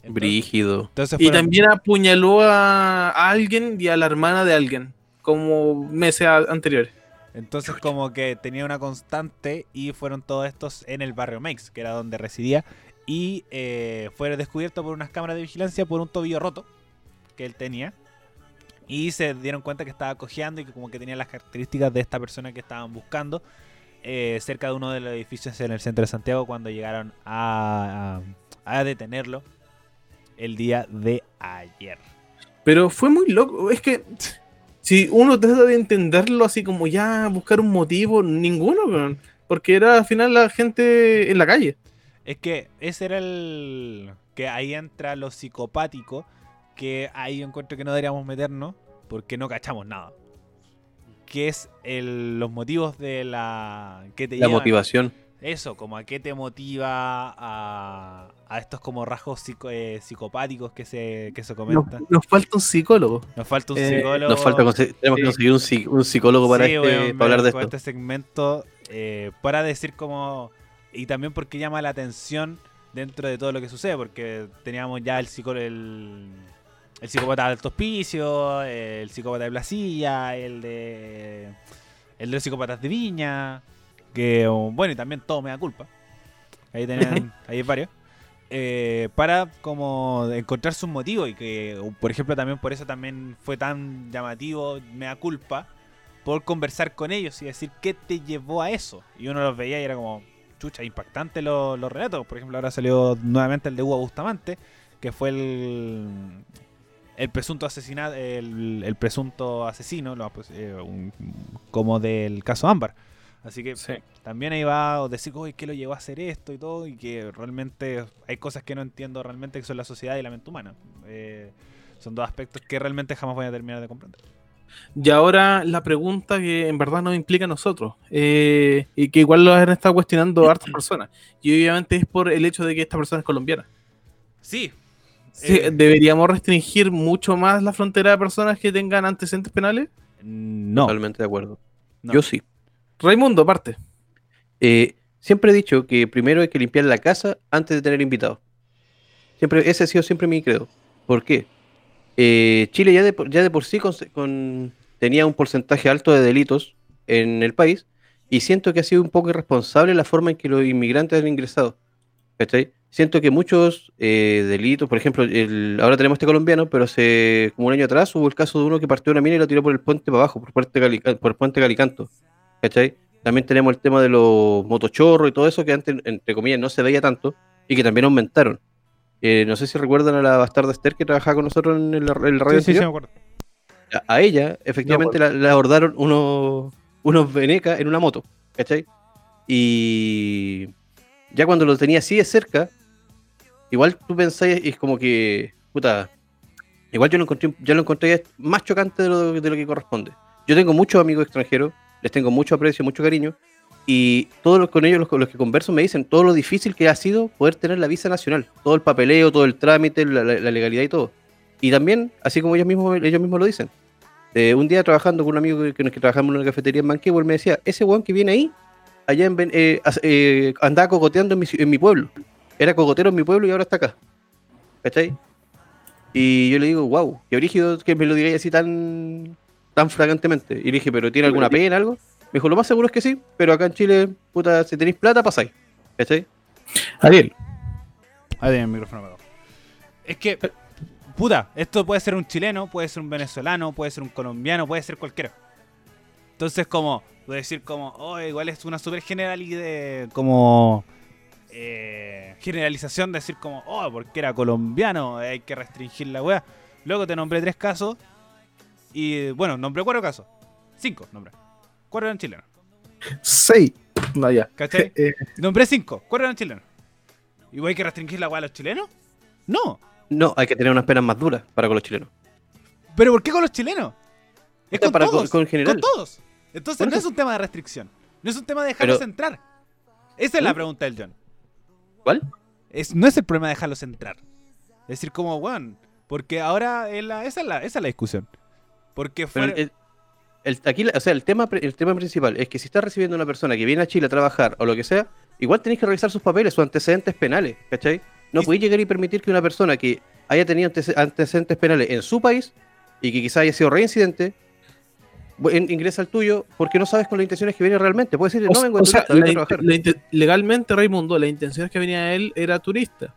Entonces- Brígido. entonces Y también apuñaló a, alguien y a la hermana de alguien, como meses anteriores. Entonces como que tenía una constante y fueron todos estos en el barrio Mex, que era donde residía, y eh, fue descubierto por unas cámaras de vigilancia por un tobillo roto que él tenía. Y se dieron cuenta que estaba cojeando y que como que tenía las características de esta persona que estaban buscando eh, cerca de uno de los edificios en el centro de Santiago cuando llegaron a, a- a detenerlo el día de ayer. Pero fue muy loco. Es que si uno trata de entenderlo así como ya buscar un motivo, ninguno, weón. porque era al final la gente en la calle. Es que ese era el. Que ahí entra lo psicopático. Que ahí encuentro que no deberíamos meternos. Porque no cachamos nada. Que es el- los motivos de la. Que te La llevan- motivación. Eso, como a qué te motiva a, a estos como rasgos psico- eh, psicopáticos que se, que se comentan. nos falta un psicólogo. Nos falta un eh, psicólogo. Nos falta tenemos que Sí. conseguir un, psi- un psicólogo para, Sí, este, weón, para hablar de esto. este segmento eh, para decir como y también porque llama la atención dentro de todo lo que sucede porque teníamos ya el psicó el, el psicópata de alto hospicio el psicópata de Blasilla el de el de los psicópatas de Viña que bueno y también todo me da culpa ahí tenían ahí varios eh, para como encontrar sus motivos y que por ejemplo también por eso también fue tan llamativo me da culpa por conversar con ellos y decir qué te llevó a eso. Y uno los veía y era como, chucha, impactante los, los relatos. Por ejemplo, ahora salió nuevamente el de Hugo Bustamante, que fue el, el presunto asesinato, el, el presunto asesino, lo- pues, eh, un- como del caso Ámbar. Así que Sí. también ahí va a decir, oye, ¿qué lo llevó a hacer esto y todo? Y que realmente hay cosas que no entiendo realmente que son la sociedad y la mente humana. Eh, son dos aspectos que realmente jamás voy a terminar de comprender. Y ahora la pregunta que en verdad nos implica a nosotros, eh, y que igual lo han estado cuestionando hartas personas, y obviamente es por el hecho de que esta persona es colombiana. Sí, Sí, Eh, ¿Deberíamos restringir mucho más la frontera de personas que tengan antecedentes penales? No. Totalmente de acuerdo. no. Yo sí. Raimundo, aparte. Eh, siempre he dicho que primero hay que limpiar la casa antes de tener invitados. Siempre, ese ha sido siempre mi credo. ¿Por qué? Eh, Chile ya de, ya de por sí con, tenía un porcentaje alto de delitos en el país y siento que ha sido un poco irresponsable la forma en que los inmigrantes han ingresado. Siento que muchos eh, delitos, por ejemplo, ahora tenemos este colombiano, pero hace como un año atrás hubo el caso de uno que partió una mina y lo tiró por el puente para abajo, por, puente por el puente Calicanto. ¿Cachai? También tenemos el tema de los motochorros y todo eso que antes, entre comillas, no se veía tanto y que también aumentaron. Eh, no sé si recuerdan a la bastarda Esther que trabajaba con nosotros en el, radio. Sí, sí, me acuerdo. A, ella, efectivamente, la, abordaron unos, unos venecas en una moto. ¿Cachai? Y ya cuando lo tenía así de cerca, igual tú pensáis, es como que, puta, igual yo lo encontré, ya lo encontré más chocante de lo, de lo que corresponde. Yo tengo muchos amigos extranjeros les tengo mucho aprecio, mucho cariño. Y todos los, con ellos, los, los, que converso, me dicen todo lo difícil que ha sido poder tener la visa nacional. Todo el papeleo, todo el trámite, la, legalidad y todo. Y también, así como ellos mismos, ellos mismos lo dicen. Eh, un día trabajando con un amigo que, que, trabajamos en una cafetería en Manquehue, me decía, ese weón que viene ahí, allá en, eh, eh, andaba cogoteando en mi, en mi, pueblo. Era cogotero en mi pueblo y ahora está acá. ¿Cachai? Y yo le digo, wow, qué brígido que me lo digáis así tan tan fragantemente. Y le dije, ¿pero tiene alguna pena, algo? Me dijo, lo más seguro es que sí, pero acá en Chile, puta, si tenéis plata, pasáis. ¿Cachai? Adiel. Adiel, el micrófono Es que, puta, esto puede ser un chileno, puede ser un venezolano, puede ser un colombiano, puede ser cualquiera. Entonces, como, puedo decir como, oh, igual es una super generalidad, como... Eh, generalización de decir como, oh, porque era colombiano, hay que restringir la wea. Luego te nombré tres casos y bueno, nombré cuatro casos. Cinco, nombré. Cuatro eran chilenos. Seis. No, ya. ¿Cachai? Eh, nombré cinco. Cuatro eran chilenos. ¿Y hay que restringir la agua a los chilenos? No. No, hay que tener unas penas más duras para con los chilenos. ¿Pero por qué con los chilenos? Es con, todos, con, general. con todos. Entonces no es un tema de restricción. No es un tema de dejarlos entrar. Esa es la ¿Mm? pregunta del John. ¿Cuál? Es, no es el problema de dejarlos entrar. Es decir, como, weón, porque ahora esa, es la, esa es la discusión. Porque fue... El, aquí, o sea, el tema, el tema principal es que si estás recibiendo una persona que viene a Chile a trabajar o lo que sea, igual tenéis que revisar sus papeles, sus antecedentes penales, ¿cachai? No podéis llegar y permitir que una persona que haya tenido antecedentes penales en su país y que quizá haya sido reincidente, ingresa al tuyo porque no sabes con las intenciones que viene realmente. Puede decir, no vengo a, trabajar. legalmente, Raimundo, la intención es que venía él era turista.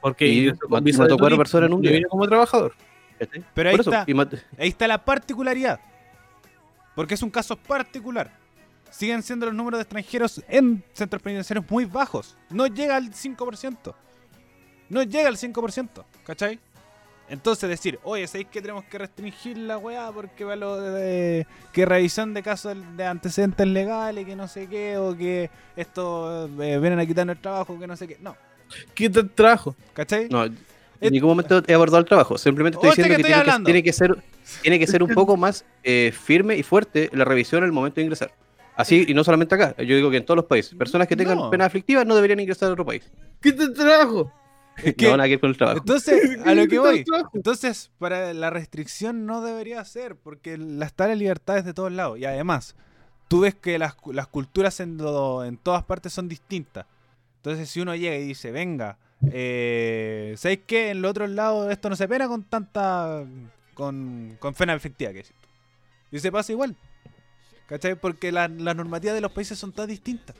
Porque y, cuatro personas en un día. como trabajador. Pero ahí está, ahí está la particularidad. Porque es un caso particular. Siguen siendo los números de extranjeros en centros penitenciarios muy bajos. No llega al 5%. No llega al 5%. ¿Cachai? Entonces decir, oye, ¿sabéis que tenemos que restringir la weá porque va lo de, que revisión de casos de antecedentes legales, que no sé qué, o que esto eh, vienen a quitarnos el trabajo, que no sé qué? No. Quita el trabajo. ¿Cachai? No, en ningún momento he abordado el trabajo. Simplemente estoy diciendo que, tiene que, ser, tiene que ser un poco más eh, firme y fuerte la revisión al momento de ingresar. Así, y no solamente acá, yo digo que en todos los países. Personas que tengan pena aflictiva no deberían ingresar a otro país. ¿Qué te trabajo? no, nada que ver con el trabajo. Entonces, a lo que voy. Entonces, para la restricción no debería ser, porque las tales libertades de todos lados. Y además, tú ves que las, culturas en, en todas partes son distintas. Entonces, si uno llega y dice, venga, eh, ¿Sabéis que en los otros lados esto no se pena con tanta. con, con pena efectiva que Y se pasa igual. ¿Cachai? Porque las normativas de los países son todas distintas.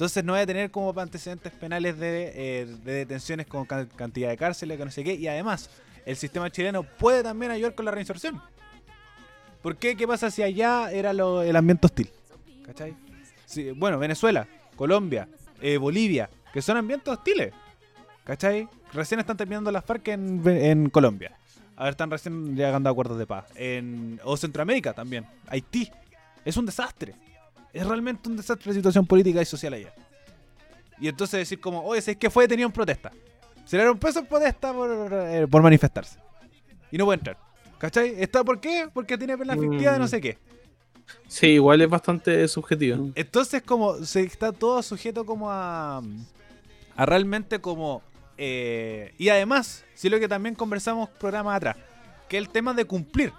Entonces no voy a tener como antecedentes penales de, eh, detenciones con cantidad de cárceles, que no sé qué. Y además, el sistema chileno puede también ayudar con la reinserción. ¿Por qué? ¿Qué pasa si allá era el ambiente hostil? ¿Cachai? bueno, Venezuela, Colombia, eh, Bolivia, que son ambientes hostiles. ¿Cachai? Recién están terminando las FARC en, Colombia. A ver, están recién llegando a acuerdos de paz. En, o Centroamérica también. Haití. Es un desastre. Es realmente un desastre la situación política y social allá. Y entonces decir como, oye, si es que fue detenido en protesta. Se le dieron peso en protesta por, eh, por manifestarse. Y no puede entrar. ¿Cachai? ¿Está por qué? Porque tiene pena fictiva de no mm. sé qué. Sí, igual es bastante subjetivo. Entonces como se está todo sujeto como a, a realmente como eh, y además, si lo que también conversamos programas atrás, que el tema de cumplir.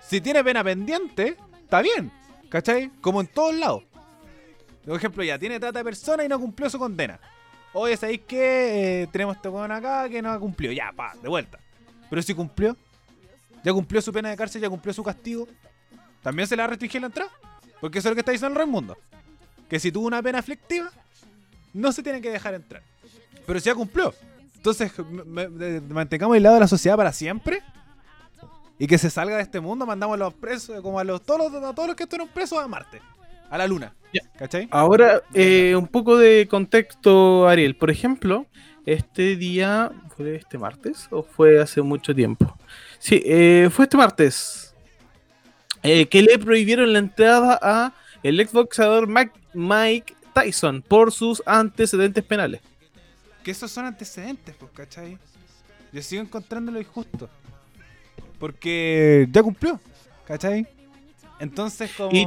Si tiene pena pendiente, está bien, ¿cachai? Como en todos lados. Por ejemplo, ya tiene trata de persona y no cumplió su condena. Oye, ¿sabéis qué? Eh, tenemos este weón acá que no ha cumplido. Ya, pa, de vuelta. Pero si cumplió, ya cumplió su pena de cárcel, ya cumplió su castigo. ¿También se le va a restringir la entrada? Porque eso es lo que está diciendo el Raimundo. Que si tuvo una pena aflictiva, no se tiene que dejar entrar. Pero si ya cumplió. Entonces, mantengamos aislado de la sociedad para siempre. Y que se salga de este mundo, mandamos a los presos, como a, los, todos, los, a todos los que estuvieron presos a Marte. A la luna. ¿Cachai? Ahora, eh, un poco de contexto, Ariel. Por ejemplo, este día, ¿fue este martes o fue hace mucho tiempo? Sí, eh, fue este martes. Eh, que le prohibieron la entrada a el exboxador Mike Tyson por sus antecedentes penales. Que esos son antecedentes, pues, ¿cachai? Yo sigo encontrándolo injusto. Porque ya cumplió, ¿cachai? Entonces, como. Y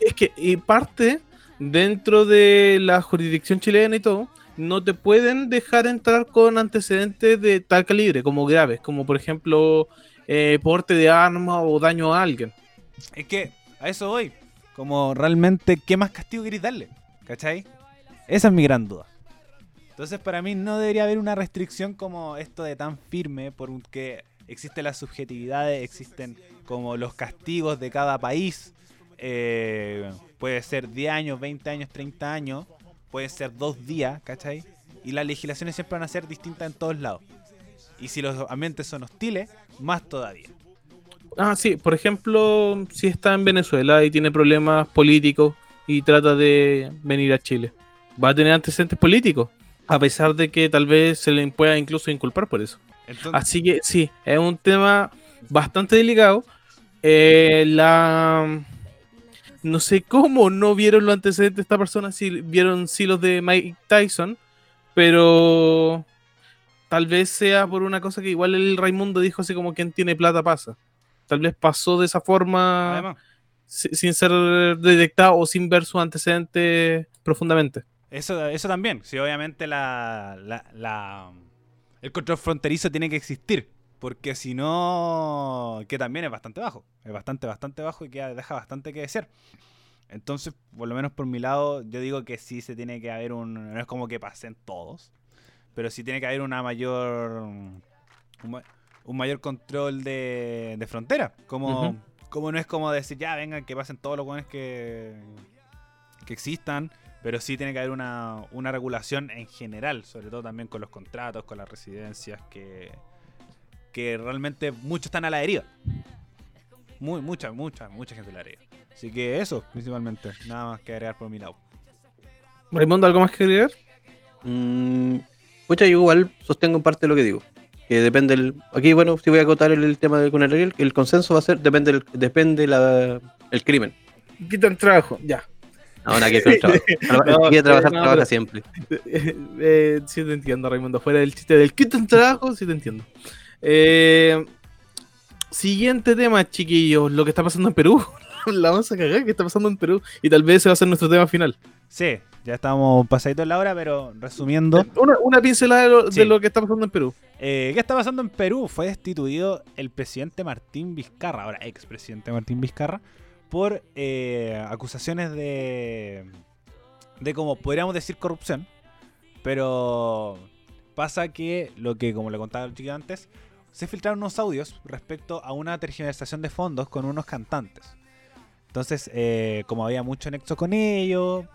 es que, y parte dentro de la jurisdicción chilena y todo, no te pueden dejar entrar con antecedentes de tal calibre, como graves, como por ejemplo eh, porte de arma o daño a alguien. Es que a eso voy. Como realmente, ¿qué más castigo queréis darle? ¿Cachai? Esa es mi gran duda. Entonces, para mí no debería haber una restricción como esto de tan firme, porque existen las subjetividades, existen como los castigos de cada país. Eh, puede ser 10 años, 20 años, 30 años, puede ser dos días, ¿cachai? Y las legislaciones siempre van a ser distintas en todos lados. Y si los ambientes son hostiles, más todavía. Ah, sí, por ejemplo, si está en Venezuela y tiene problemas políticos y trata de venir a Chile, va a tener antecedentes políticos, a pesar de que tal vez se le pueda incluso inculpar por eso. Así que sí, es un tema bastante delicado. Eh, la no sé cómo no vieron los antecedentes de esta persona, si vieron sí los de Mike Tyson, pero tal vez sea por una cosa que igual el Raimundo dijo así como quien tiene plata pasa. Tal vez pasó de esa forma sin ser detectado o sin ver sus antecedentes profundamente. Eso, eso también, sí, obviamente la, la, el control fronterizo tiene que existir. Porque si no, que también es bastante bajo. Es bastante, bastante bajo y que deja bastante que desear. Entonces, por lo menos por mi lado, yo digo que sí se tiene que haber un. No es como que pasen todos. Pero sí tiene que haber una mayor. Un, mayor control de, de frontera. Como, como no es como decir, ya vengan, que pasen todos los buenos que, que existan. Pero sí tiene que haber una, una regulación en general. Sobre todo también con los contratos, con las residencias que que realmente muchos están a la deriva. Muy, mucha, mucha, mucha gente a la deriva. Así que eso, principalmente. Nada más que agregar por mi lado. Raimundo, ¿algo más que agregar? Mm, yo igual sostengo en parte lo que digo. Que depende el. Aquí, bueno, si voy a acotar el, tema de, con el el consenso va a ser, depende el, depende la, el crimen. Quitan trabajo, ya. No, no, que trabajo. no, quiere trabajar, trabaja siempre. Eh, sí te entiendo, Raimundo. Fuera del chiste del quitan trabajo, sí te entiendo. Eh, siguiente tema, chiquillos. Lo que está pasando en Perú. la vamos a cagar que está pasando en Perú. Y tal vez ese va a ser nuestro tema final. Sí, ya estamos pasaditos en la hora, pero resumiendo. Una, pincelada de lo, que está pasando en Perú. Eh, ¿Qué está pasando en Perú? Fue destituido el presidente Martín Vizcarra, ahora expresidente Martín Vizcarra, por eh, acusaciones de. de como podríamos decir corrupción. Pero pasa que lo que, como le contaba el chico antes, se filtraron unos audios respecto a una tergiversación de fondos con unos cantantes. Entonces, eh, como había mucho nexo con ellos,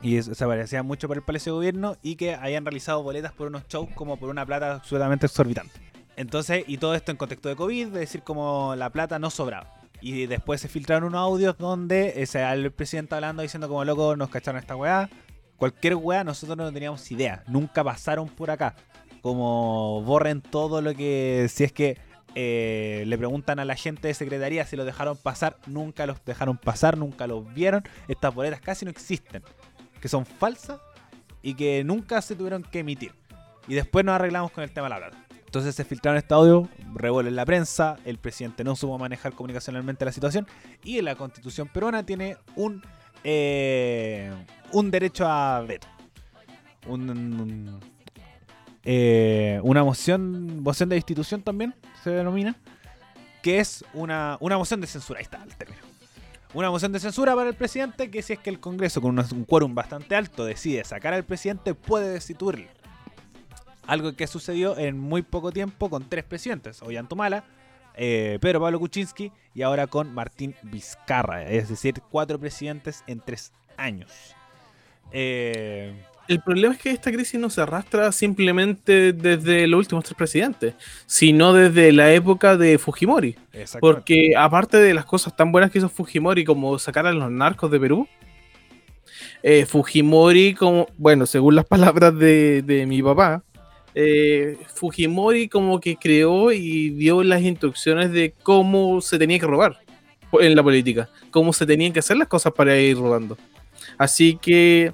y se aparecía mucho por el Palacio de Gobierno, y que habían realizado boletas por unos shows como por una plata absolutamente exorbitante. Entonces, y todo esto en contexto de COVID, de decir como la plata no sobraba. Y después se filtraron unos audios donde ese, el presidente hablando diciendo como loco nos cacharon esta weá. Cualquier weá nosotros no teníamos idea. Nunca pasaron por acá como borren todo lo que, si es que eh, le preguntan a la gente de secretaría si lo dejaron pasar, nunca los dejaron pasar, nunca los vieron, estas boletas casi no existen, que son falsas y que nunca se tuvieron que emitir. Y después nos arreglamos con el tema de la plata. Entonces se filtraron este audio, revuelve en la prensa, el presidente no supo manejar comunicacionalmente la situación y la constitución peruana tiene un, eh, un derecho a veto. un, eh, una moción, moción de destitución también se denomina, que es una, una moción de censura, ahí está el término. una moción de censura para el presidente que si es que el Congreso con un quórum bastante alto decide sacar al presidente puede destituirlo. Algo que sucedió en muy poco tiempo con tres presidentes, Ollantumala, eh, Pedro Pablo Kuczynski y ahora con Martín Vizcarra, es decir, cuatro presidentes en tres años. Eh, el problema es que esta crisis no se arrastra simplemente desde los últimos tres presidentes, sino desde la época de Fujimori. Porque aparte de las cosas tan buenas que hizo Fujimori, como sacar a los narcos de Perú, eh, Fujimori, como, bueno, según las palabras de, mi papá, eh, Fujimori como que creó y dio las instrucciones de cómo se tenía que robar en la política, cómo se tenían que hacer las cosas para ir robando. Así que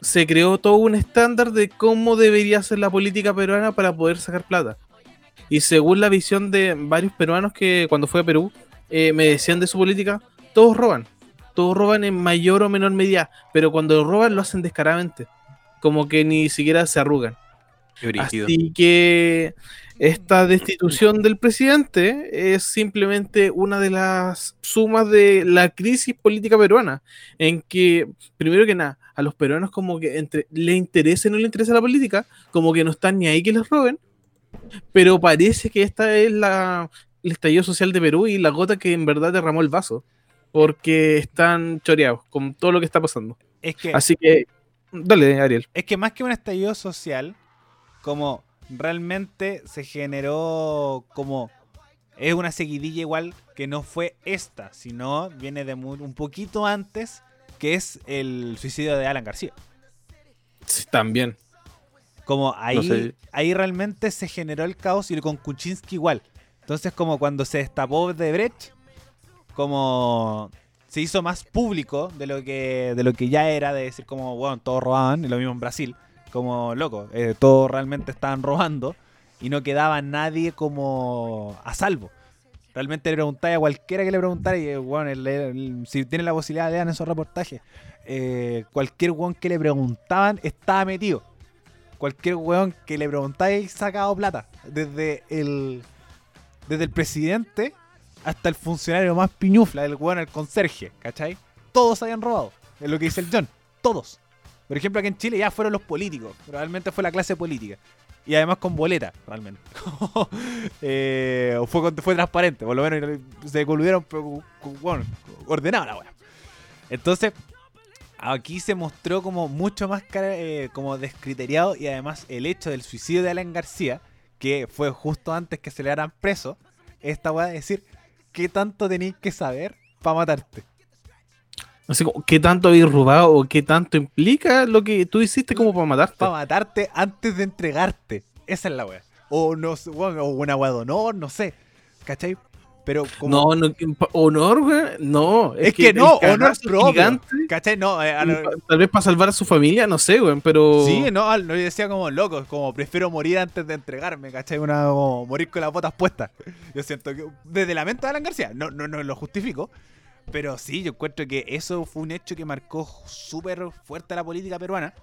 se creó todo un estándar de cómo debería ser la política peruana para poder sacar plata. Y según la visión de varios peruanos que cuando fue a Perú eh, me decían de su política, todos roban. Todos roban en mayor o menor medida, pero cuando roban lo hacen descaradamente. Como que ni siquiera se arrugan. Así que esta destitución del presidente es simplemente una de las sumas de la crisis política peruana, en que, primero que nada, a los peruanos como que entre, le interesa o no le interesa la política, como que no están ni ahí que les roben, pero parece que esta es la, el estallido social de Perú y la gota que en verdad derramó el vaso, porque están choreados con todo lo que está pasando. Es que, Así que, dale, Ariel. Es que más que un estallido social, como realmente se generó como es una seguidilla igual que no fue esta, sino viene de un poquito antes, que es el suicidio de Alan García. Sí, también. Como ahí, ahí realmente se generó el caos y con Kuczynski igual. Entonces como cuando se destapó de Brecht, como se hizo más público de lo que de lo que ya era, de decir como, bueno, todos robaban, y lo mismo en Brasil como loco, eh, todos realmente estaban robando y no quedaba nadie como a salvo. Realmente le preguntáis a cualquiera que le preguntara y bueno, si tiene la posibilidad lean esos reportajes. Eh, cualquier weón que le preguntaban estaba metido. Cualquier weón que le preguntáis sacado plata. Desde el desde el presidente hasta el funcionario más piñufla, el weón, el conserje, ¿cachai? Todos habían robado. Es lo que dice el John. Todos. Por ejemplo, aquí en Chile ya fueron los políticos. Realmente fue la clase política. Y además con boleta, realmente. eh, fue, fue transparente, por lo menos se volvieron bueno, ordenado la weá. Entonces, aquí se mostró como mucho más eh, como descriteriado y además el hecho del suicidio de Alan García, que fue justo antes que se le haran preso, esta weá de decir, ¿qué tanto tenéis que saber para matarte? No sé qué tanto habéis robado o qué tanto implica lo que tú hiciste como para matarte. Para matarte antes de entregarte. Esa es la wea. O no o una wea de honor, no sé. ¿Cachai? Pero como... No, no honor, güey. No. Es, que, no, honor propio. Gigante, ¿Cachai? No. Eh, tal vez para salvar a su familia, no sé, güey, pero. Sí, no, yo decía como loco, como prefiero morir antes de entregarme, ¿cachai? Una, como morir con las botas puestas. Yo siento que. Desde la mente de Alan García, no, no, no lo justifico. Pero sí, yo encuentro que eso fue un hecho que marcó súper fuerte a la política peruana.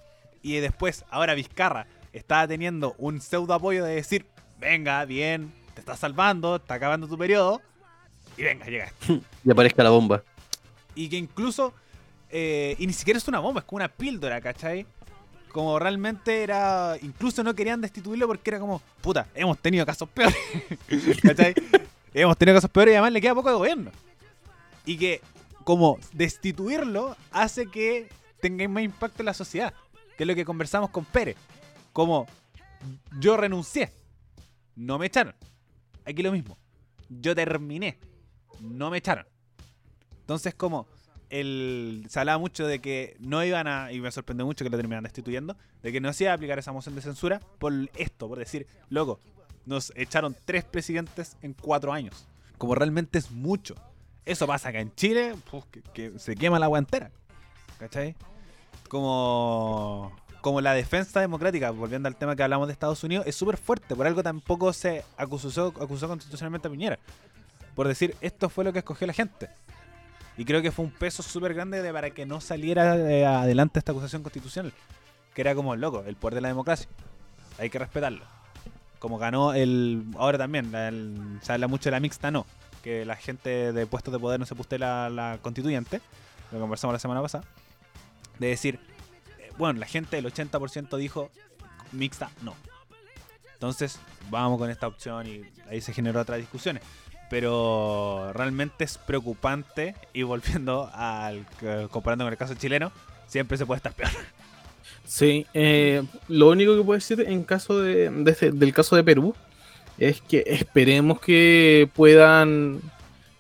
Y después, ahora Vizcarra estaba teniendo un pseudo apoyo de decir, venga, bien, te estás salvando, está acabando tu periodo. Y venga, llega. Y aparezca la bomba. Y que incluso, eh, y ni siquiera es una bomba, es como una píldora, ¿cachai? Como realmente era, incluso no querían destituirlo porque era como, puta, hemos tenido casos peores. ¿cachai? hemos tenido casos peores y además le queda poco de gobierno. Y que como destituirlo hace que tenga más impacto en la sociedad. Que es lo que conversamos con Pérez. Como yo renuncié, no me echaron. Aquí lo mismo. Yo terminé, no me echaron. Entonces como el, se hablaba mucho de que no iban a, y me sorprendió mucho que lo terminaran destituyendo, de que no se iba a aplicar esa moción de censura por esto, por decir, loco, nos echaron tres presidentes en cuatro años. Como realmente es mucho. Eso pasa acá en Chile, pues, que, se quema la agua entera. ¿Cachai? Como, como la defensa democrática, volviendo al tema que hablamos de Estados Unidos, es súper fuerte. Por algo tampoco se acusó, acusó constitucionalmente a Piñera. Por decir, esto fue lo que escogió la gente. Y creo que fue un peso súper grande de, para que no saliera adelante esta acusación constitucional. Que era como, loco, el poder de la democracia. Hay que respetarlo. Como ganó el... Ahora también, se habla mucho de la mixta no que la gente de puestos de poder no se puste la, la constituyente, lo conversamos la semana pasada, de decir, eh, bueno, la gente del 80% dijo mixta no. Entonces, vamos con esta opción y ahí se generó otras discusiones. Pero realmente es preocupante y volviendo al comparando con el caso chileno, siempre se puede estar peor. Sí, eh, lo único que puedo decir en caso de, este, del caso de Perú es que esperemos que puedan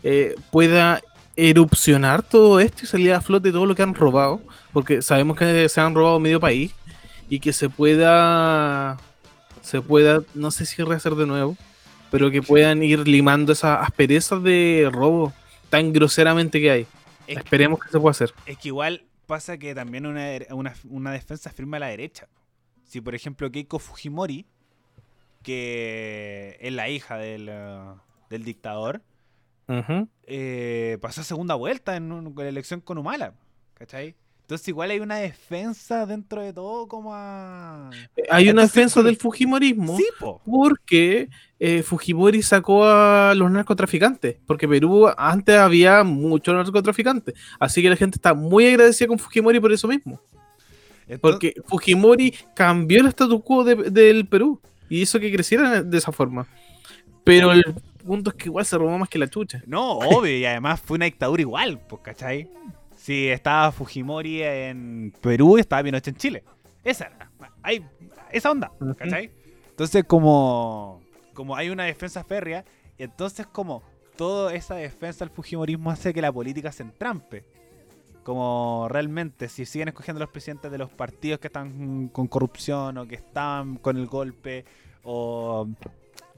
eh, pueda erupcionar todo esto y salir a flote todo lo que han robado, porque sabemos que se han robado medio país y que se pueda se pueda, no sé si rehacer de nuevo, pero que puedan ir limando esas asperezas de robo tan groseramente que hay. Esperemos que, se pueda hacer. Es que igual pasa que también una, una, defensa firme a la derecha. Si por ejemplo Keiko Fujimori, que es la hija del, uh, dictador, eh, pasó a segunda vuelta en, la elección con Humala, ¿cachai? Entonces igual hay una defensa dentro de todo como a... Hay una defensa del Fujimorismo. Sí, Porque eh, Fujimori sacó a los narcotraficantes. Porque Perú antes había muchos narcotraficantes. Así que la gente está muy agradecida con Fujimori por eso mismo. Porque Fujimori cambió el status quo del Perú. Y hizo que creciera de esa forma. Pero el punto es que igual se robó más que la chucha. No, obvio. y además fue una dictadura igual, pues, ¿cachai? Si estaba Fujimori en Perú, estaba Pinochet en Chile. Esa Hay, esa onda, ¿cachai? Entonces, como, como hay una defensa férrea, entonces como toda esa defensa del Fujimorismo hace que la política se entrampe. Como realmente, si siguen escogiendo los presidentes de los partidos que están con corrupción o que están con el golpe, o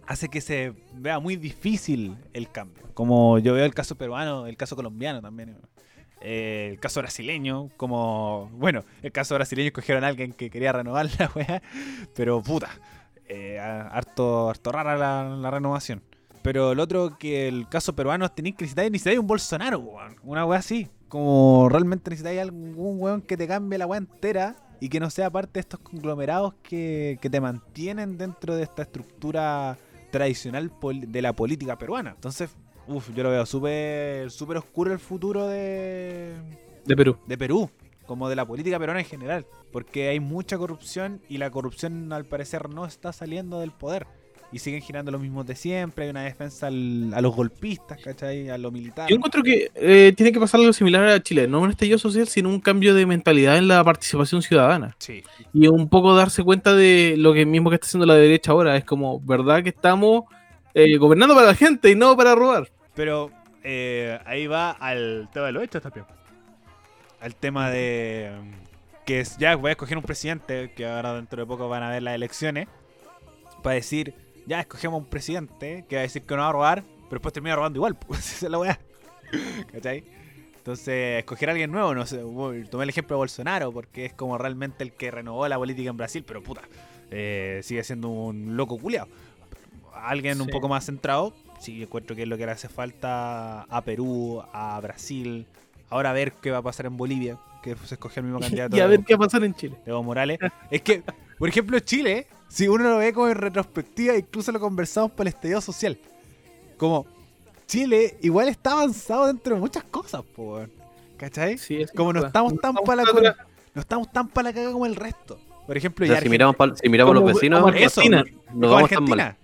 hace que se vea muy difícil el cambio. Como yo veo el caso peruano, el caso colombiano también. Eh, el caso brasileño, como. Bueno, el caso brasileño escogieron a alguien que quería renovar la weá, pero puta, eh, harto, harto rara la, renovación. Pero el otro que el caso peruano tenéis que necesitar necesitáis un Bolsonaro, weón. Una weá así. Como realmente necesitáis algún weón que te cambie la weá entera y que no sea parte de estos conglomerados que, que te mantienen dentro de esta estructura tradicional de la política peruana. Entonces, Uf, yo lo veo súper súper oscuro el futuro de... De Perú. De Perú, como de la política peruana en general. Porque hay mucha corrupción y la corrupción al parecer no está saliendo del poder. Y siguen girando los mismos de siempre, hay una defensa a los golpistas, ¿cachai? A lo militar. Yo encuentro que eh, tiene que pasar algo similar a Chile, no un estallido social, sino un cambio de mentalidad en la participación ciudadana. Sí. Y un poco darse cuenta de lo que mismo que está haciendo la derecha ahora. Es como, ¿verdad que estamos eh, gobernando para la gente y no para robar? Pero eh, ahí va al tema de los hechos también. Al tema de que ya voy a escoger un presidente, que ahora dentro de poco van a ver las elecciones, para decir, ya escogemos un presidente que va a decir que no va a robar, pero después termina robando igual, pues esa es la weá. ¿Cachai? Entonces, escoger a alguien nuevo, no sé, tomé el ejemplo de Bolsonaro, porque es como realmente el que renovó la política en Brasil, pero puta, eh, sigue siendo un loco culiado. Alguien un poco más centrado, sí, encuentro que es lo que le hace falta a Perú, a Brasil. Ahora a ver qué va a pasar en Bolivia, que se escogió el mismo candidato. y a ver qué va a pasar en Chile. Evo Morales. es que, por ejemplo, Chile, si uno lo ve como en retrospectiva, incluso lo conversamos por el estallido social. Como Chile igual está avanzado dentro de muchas cosas, por ¿cachai? Sí, como no estamos tan para la no estamos tan para la caga como el resto. Por ejemplo, ya si miramos, si miramos los vecinos, Argentina, no, vamos tan mal.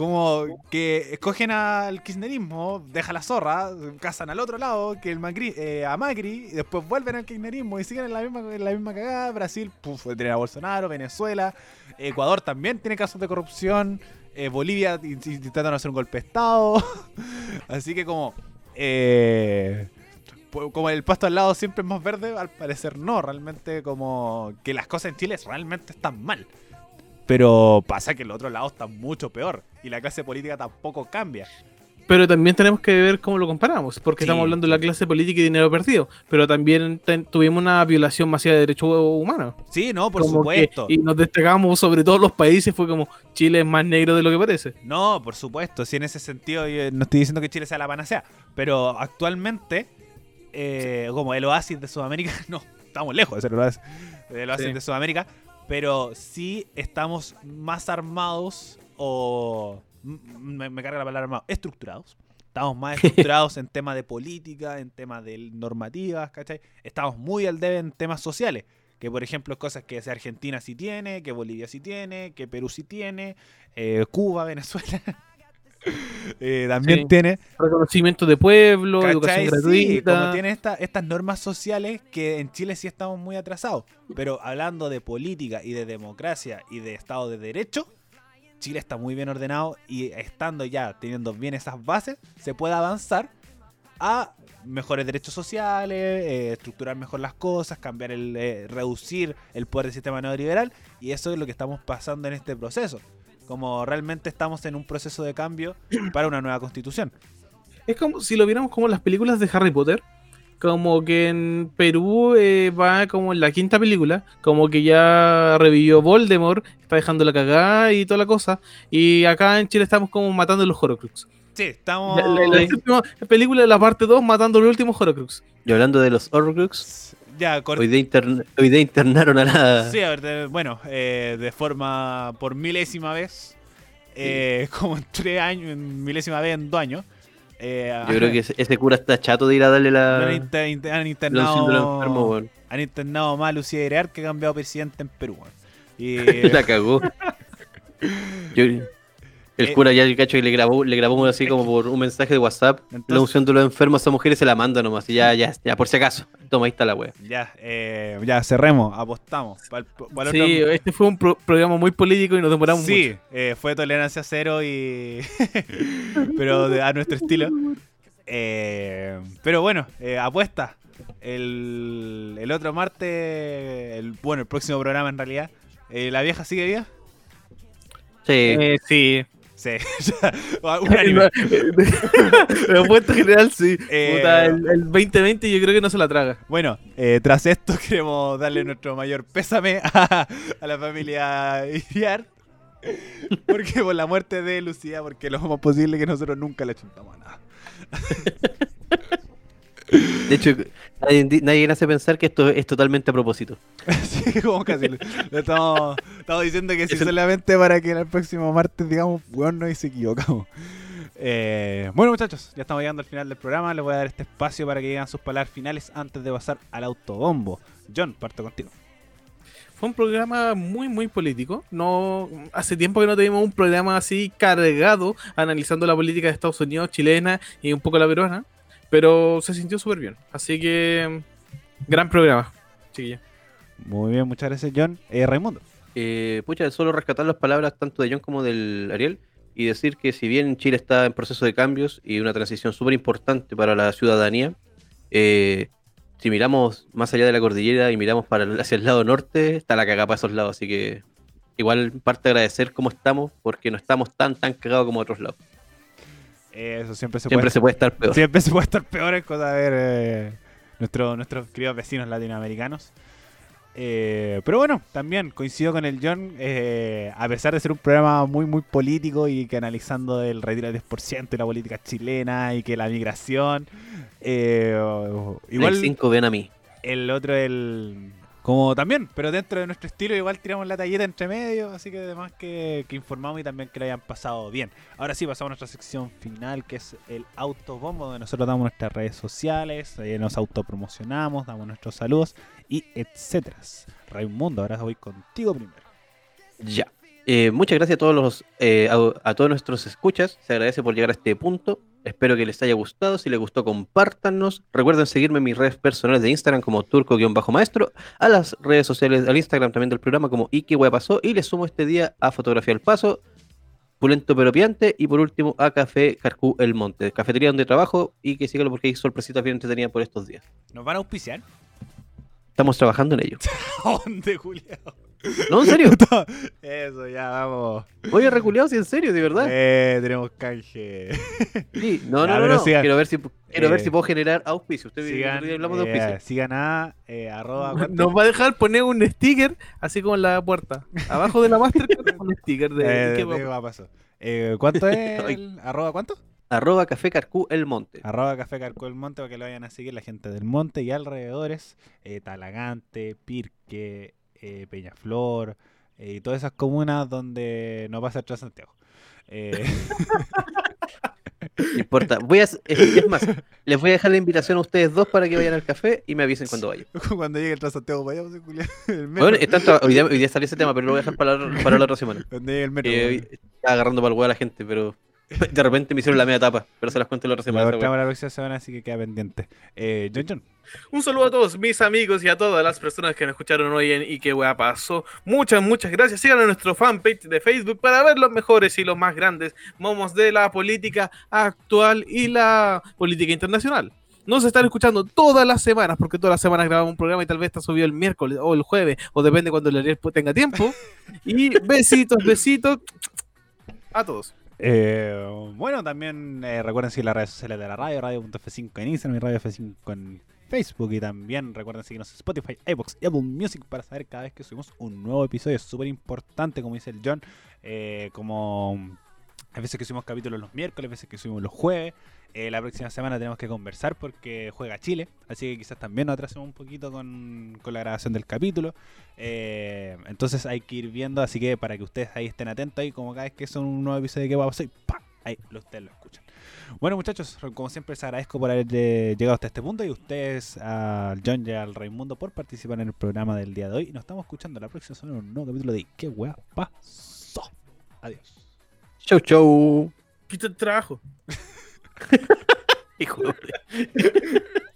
Como que escogen al kirchnerismo, deja la zorra, casan al otro lado que el Macri, eh, a Macri, y después vuelven al kirchnerismo y siguen en la misma, en la misma cagada. Brasil, puf, tiene a Bolsonaro, Venezuela, Ecuador también tiene casos de corrupción, eh, Bolivia intentando hacer un golpe de Estado. Así que como... Eh, como el pasto al lado siempre es más verde, al parecer no, realmente como que las cosas en Chile realmente están mal. Pero pasa que el otro lado está mucho peor y la clase política tampoco cambia. Pero también tenemos que ver cómo lo comparamos, porque estamos hablando de la clase política y dinero perdido, pero también tuvimos una violación masiva de derechos humanos. Sí, no, por supuesto. y nos destacamos sobre todos los países, fue como Chile es más negro de lo que parece. No, por supuesto, sí, en ese sentido no estoy diciendo que Chile sea la panacea, pero actualmente, eh, como el oasis de Sudamérica, no, estamos lejos de ser el oasis, el oasis de Sudamérica, pero sí estamos más armados o... Me, carga la palabra armado, estructurados Estamos más estructurados en temas de política, en temas de normativas, ¿cachai? Estamos muy al debe en temas sociales. Que por ejemplo cosas que Argentina sí tiene, que Bolivia sí tiene, que Perú sí tiene, eh, Cuba, Venezuela. Eh, también tiene reconocimiento de pueblo, educación gratuita. como tiene estas normas sociales que en Chile sí estamos muy atrasados. Pero hablando de política y de democracia y de Estado de Derecho, Chile está muy bien ordenado y estando ya teniendo bien esas bases, se puede avanzar a mejores derechos sociales, eh, estructurar mejor las cosas, cambiar el, eh, reducir el poder del sistema neoliberal y eso es lo que estamos pasando en este proceso. Como realmente estamos en un proceso de cambio para una nueva constitución. Es como si lo viéramos como las películas de Harry Potter, como que en Perú eh, va como en la quinta película, como que ya revivió Voldemort, está dejando la cagada y toda la cosa, y acá en Chile estamos como matando los Horocrux. Sí, estamos... La, película de la parte 2 matando los últimos Horocrux. Y hablando de los Horocrux, ya, hoy, de hoy de internaron a la... Sí, a ver, bueno, eh, de forma por milésima vez, eh, como en tres años, milésima vez en dos años. Eh, Yo creo que ese, cura está chato de ir a darle la. Han, internado. han internado más a Lucía Irear que ha cambiado presidente en Perú. Y... la cagó. Yo, el eh, cura ya el cacho y le grabó, le grabó así como por un mensaje de WhatsApp. la unción de los enfermos a mujeres se la manda nomás. Y ya, ya, ya, por si acaso. Toma, ahí está la wea. Ya, eh, ya, cerremos, apostamos. sí, este fue un programa muy político y nos demoramos mucho. Sí, eh, fue tolerancia cero y. pero a nuestro estilo. Eh, pero bueno, apuesta. El, el otro martes, el, bueno, el próximo programa en realidad. ¿La vieja sigue viva? Sí. sí. Sí, unánime. La apuesta general, sí. Eh, el, 2020 yo creo que no se la traga. Bueno, eh, tras esto queremos darle nuestro mayor pésame a, la familia Iriar. Porque por la muerte de Lucía, porque lo más posible que nosotros nunca le chuntamos a nada. De hecho, nadie, nadie hace pensar que esto es totalmente a propósito. sí, como casi. estamos, diciendo que sí solamente para que el próximo martes digamos, bueno, y se equivocamos. Eh, bueno, muchachos, ya estamos llegando al final del programa. Les voy a dar este espacio para que digan sus palabras finales antes de pasar al autobombo. John, parto contigo. Fue un programa muy, muy político. No, hace tiempo que no teníamos un programa así cargado analizando la política de Estados Unidos, chilena y un poco la peruana. Pero se sintió súper bien. Así que, gran programa, chiquilla. Muy bien, muchas gracias, John. Eh, Raimundo. Eh, pucha, solo rescatar las palabras tanto de John como del Ariel y decir que si bien Chile está en proceso de cambios y una transición súper importante para la ciudadanía, eh, si miramos más allá de la cordillera y miramos para hacia el lado norte, está la cagada para esos lados. Así que igual parte de agradecer cómo estamos, porque no estamos tan tan cagados como otros lados. Eso siempre se siempre puede, se puede estar peor. Siempre se puede estar peor es cosa de ver eh, nuestros queridos vecinos latinoamericanos. Eh, pero bueno, también coincido con el John, eh, a pesar de ser un programa muy muy político y que analizando el retiro del 10% y la política chilena y que la migración, igual... El 5 ven a mí. El otro, el como también, pero dentro de nuestro estilo igual tiramos la talleta entre medio, así que además que, informamos y también que lo hayan pasado bien. Ahora sí, pasamos a nuestra sección final, que es el autobombo, donde nosotros damos nuestras redes sociales, ahí nos autopromocionamos, damos nuestros saludos y etcétera. Raimundo, ahora voy contigo primero. Ya. Eh, muchas gracias a todos los eh, a, todos nuestros escuchas. Se agradece por llegar a este punto. Espero que les haya gustado. Si les gustó, compártanos. Recuerden seguirme en mis redes personales de Instagram como turco-maestro, a las redes sociales, al Instagram también del programa como Iki Pasó. Y les sumo este día a Fotografía al Paso, Pulento pero Piante y por último a Café Carcú El Monte, cafetería donde trabajo y que síganlo porque hay sorpresitas bien entretenidas por estos días. ¿Nos van a auspiciar? Estamos trabajando en ello. ¿Dónde, Julián? No, en serio. Eso, ya vamos. Oye, reculeado, sí, en serio, de verdad. Eh, tenemos canje. Sí, no, no, no, quiero ver si quiero ver si eh, puedo generar auspicio. Usted sigan, hablamos de auspicio. Eh, sigan a eh, arroba. Nos va a dejar poner un sticker así como en la puerta. Abajo de la Mastercard un sticker de, ¿qué va a pasar? ¿Cuánto es el arroba cuánto? Arroba Café Carcú El Monte. Arroba Café Carcú El Monte para que lo vayan a seguir la gente del Monte y alrededores. Talagante, Pirque, eh, Peñaflor eh, y todas esas comunas donde no pasa el Transantiago. Eh, No importa. Voy a, es, más, les voy a dejar la invitación a ustedes dos para que vayan al café y me avisen cuando vayan. cuando llegue el Transantiago, vayamos a Julián. Bueno, hoy, día, hoy día salió ese tema, pero lo voy a dejar para, para la otra semana. Cuando llegue el metro. Eh, está agarrando para el huevo a la gente, pero De repente me hicieron la media tapa, pero se las cuento la otra semana. La, la próxima semana, así que queda pendiente. Eh, John John. Un saludo a todos mis amigos y a todas las personas que nos escucharon hoy en Y qué wea pasó. Muchas, muchas gracias. Sigan a nuestro fanpage de Facebook para ver los mejores y los más grandes momos de la política actual y la política internacional. Nos están escuchando todas las semanas, porque todas las semanas grabamos un programa y tal vez está subido el miércoles o el jueves, o depende cuando el tenga tiempo. Y besitos, besitos a todos. Eh, bueno, también eh, recuerden seguir las redes sociales de la radio, radio.f5 en Instagram y radio F5 en Facebook. Y también recuerden seguirnos en Spotify, iBox y Apple Music para saber cada vez que subimos un nuevo episodio. Es súper importante, como dice el John, eh, como hay veces que subimos capítulos los miércoles, a veces que subimos los jueves. Eh, la próxima semana tenemos que conversar porque juega Chile, así que quizás también nos atrasemos un poquito con, la grabación del capítulo. Eh, entonces hay que ir viendo, así que para que ustedes ahí estén atentos ahí, como cada vez que son un nuevo episodio que va a pasar, ahí ustedes lo escuchan. Bueno muchachos, como siempre les agradezco por haber llegado hasta este punto y ustedes al John y al Raimundo por participar en el programa del día de hoy. Nos estamos escuchando la próxima semana en un nuevo capítulo de ¿Qué weá pasó? Adiós. Chau, chau. Quita el trabajo. Hijo de...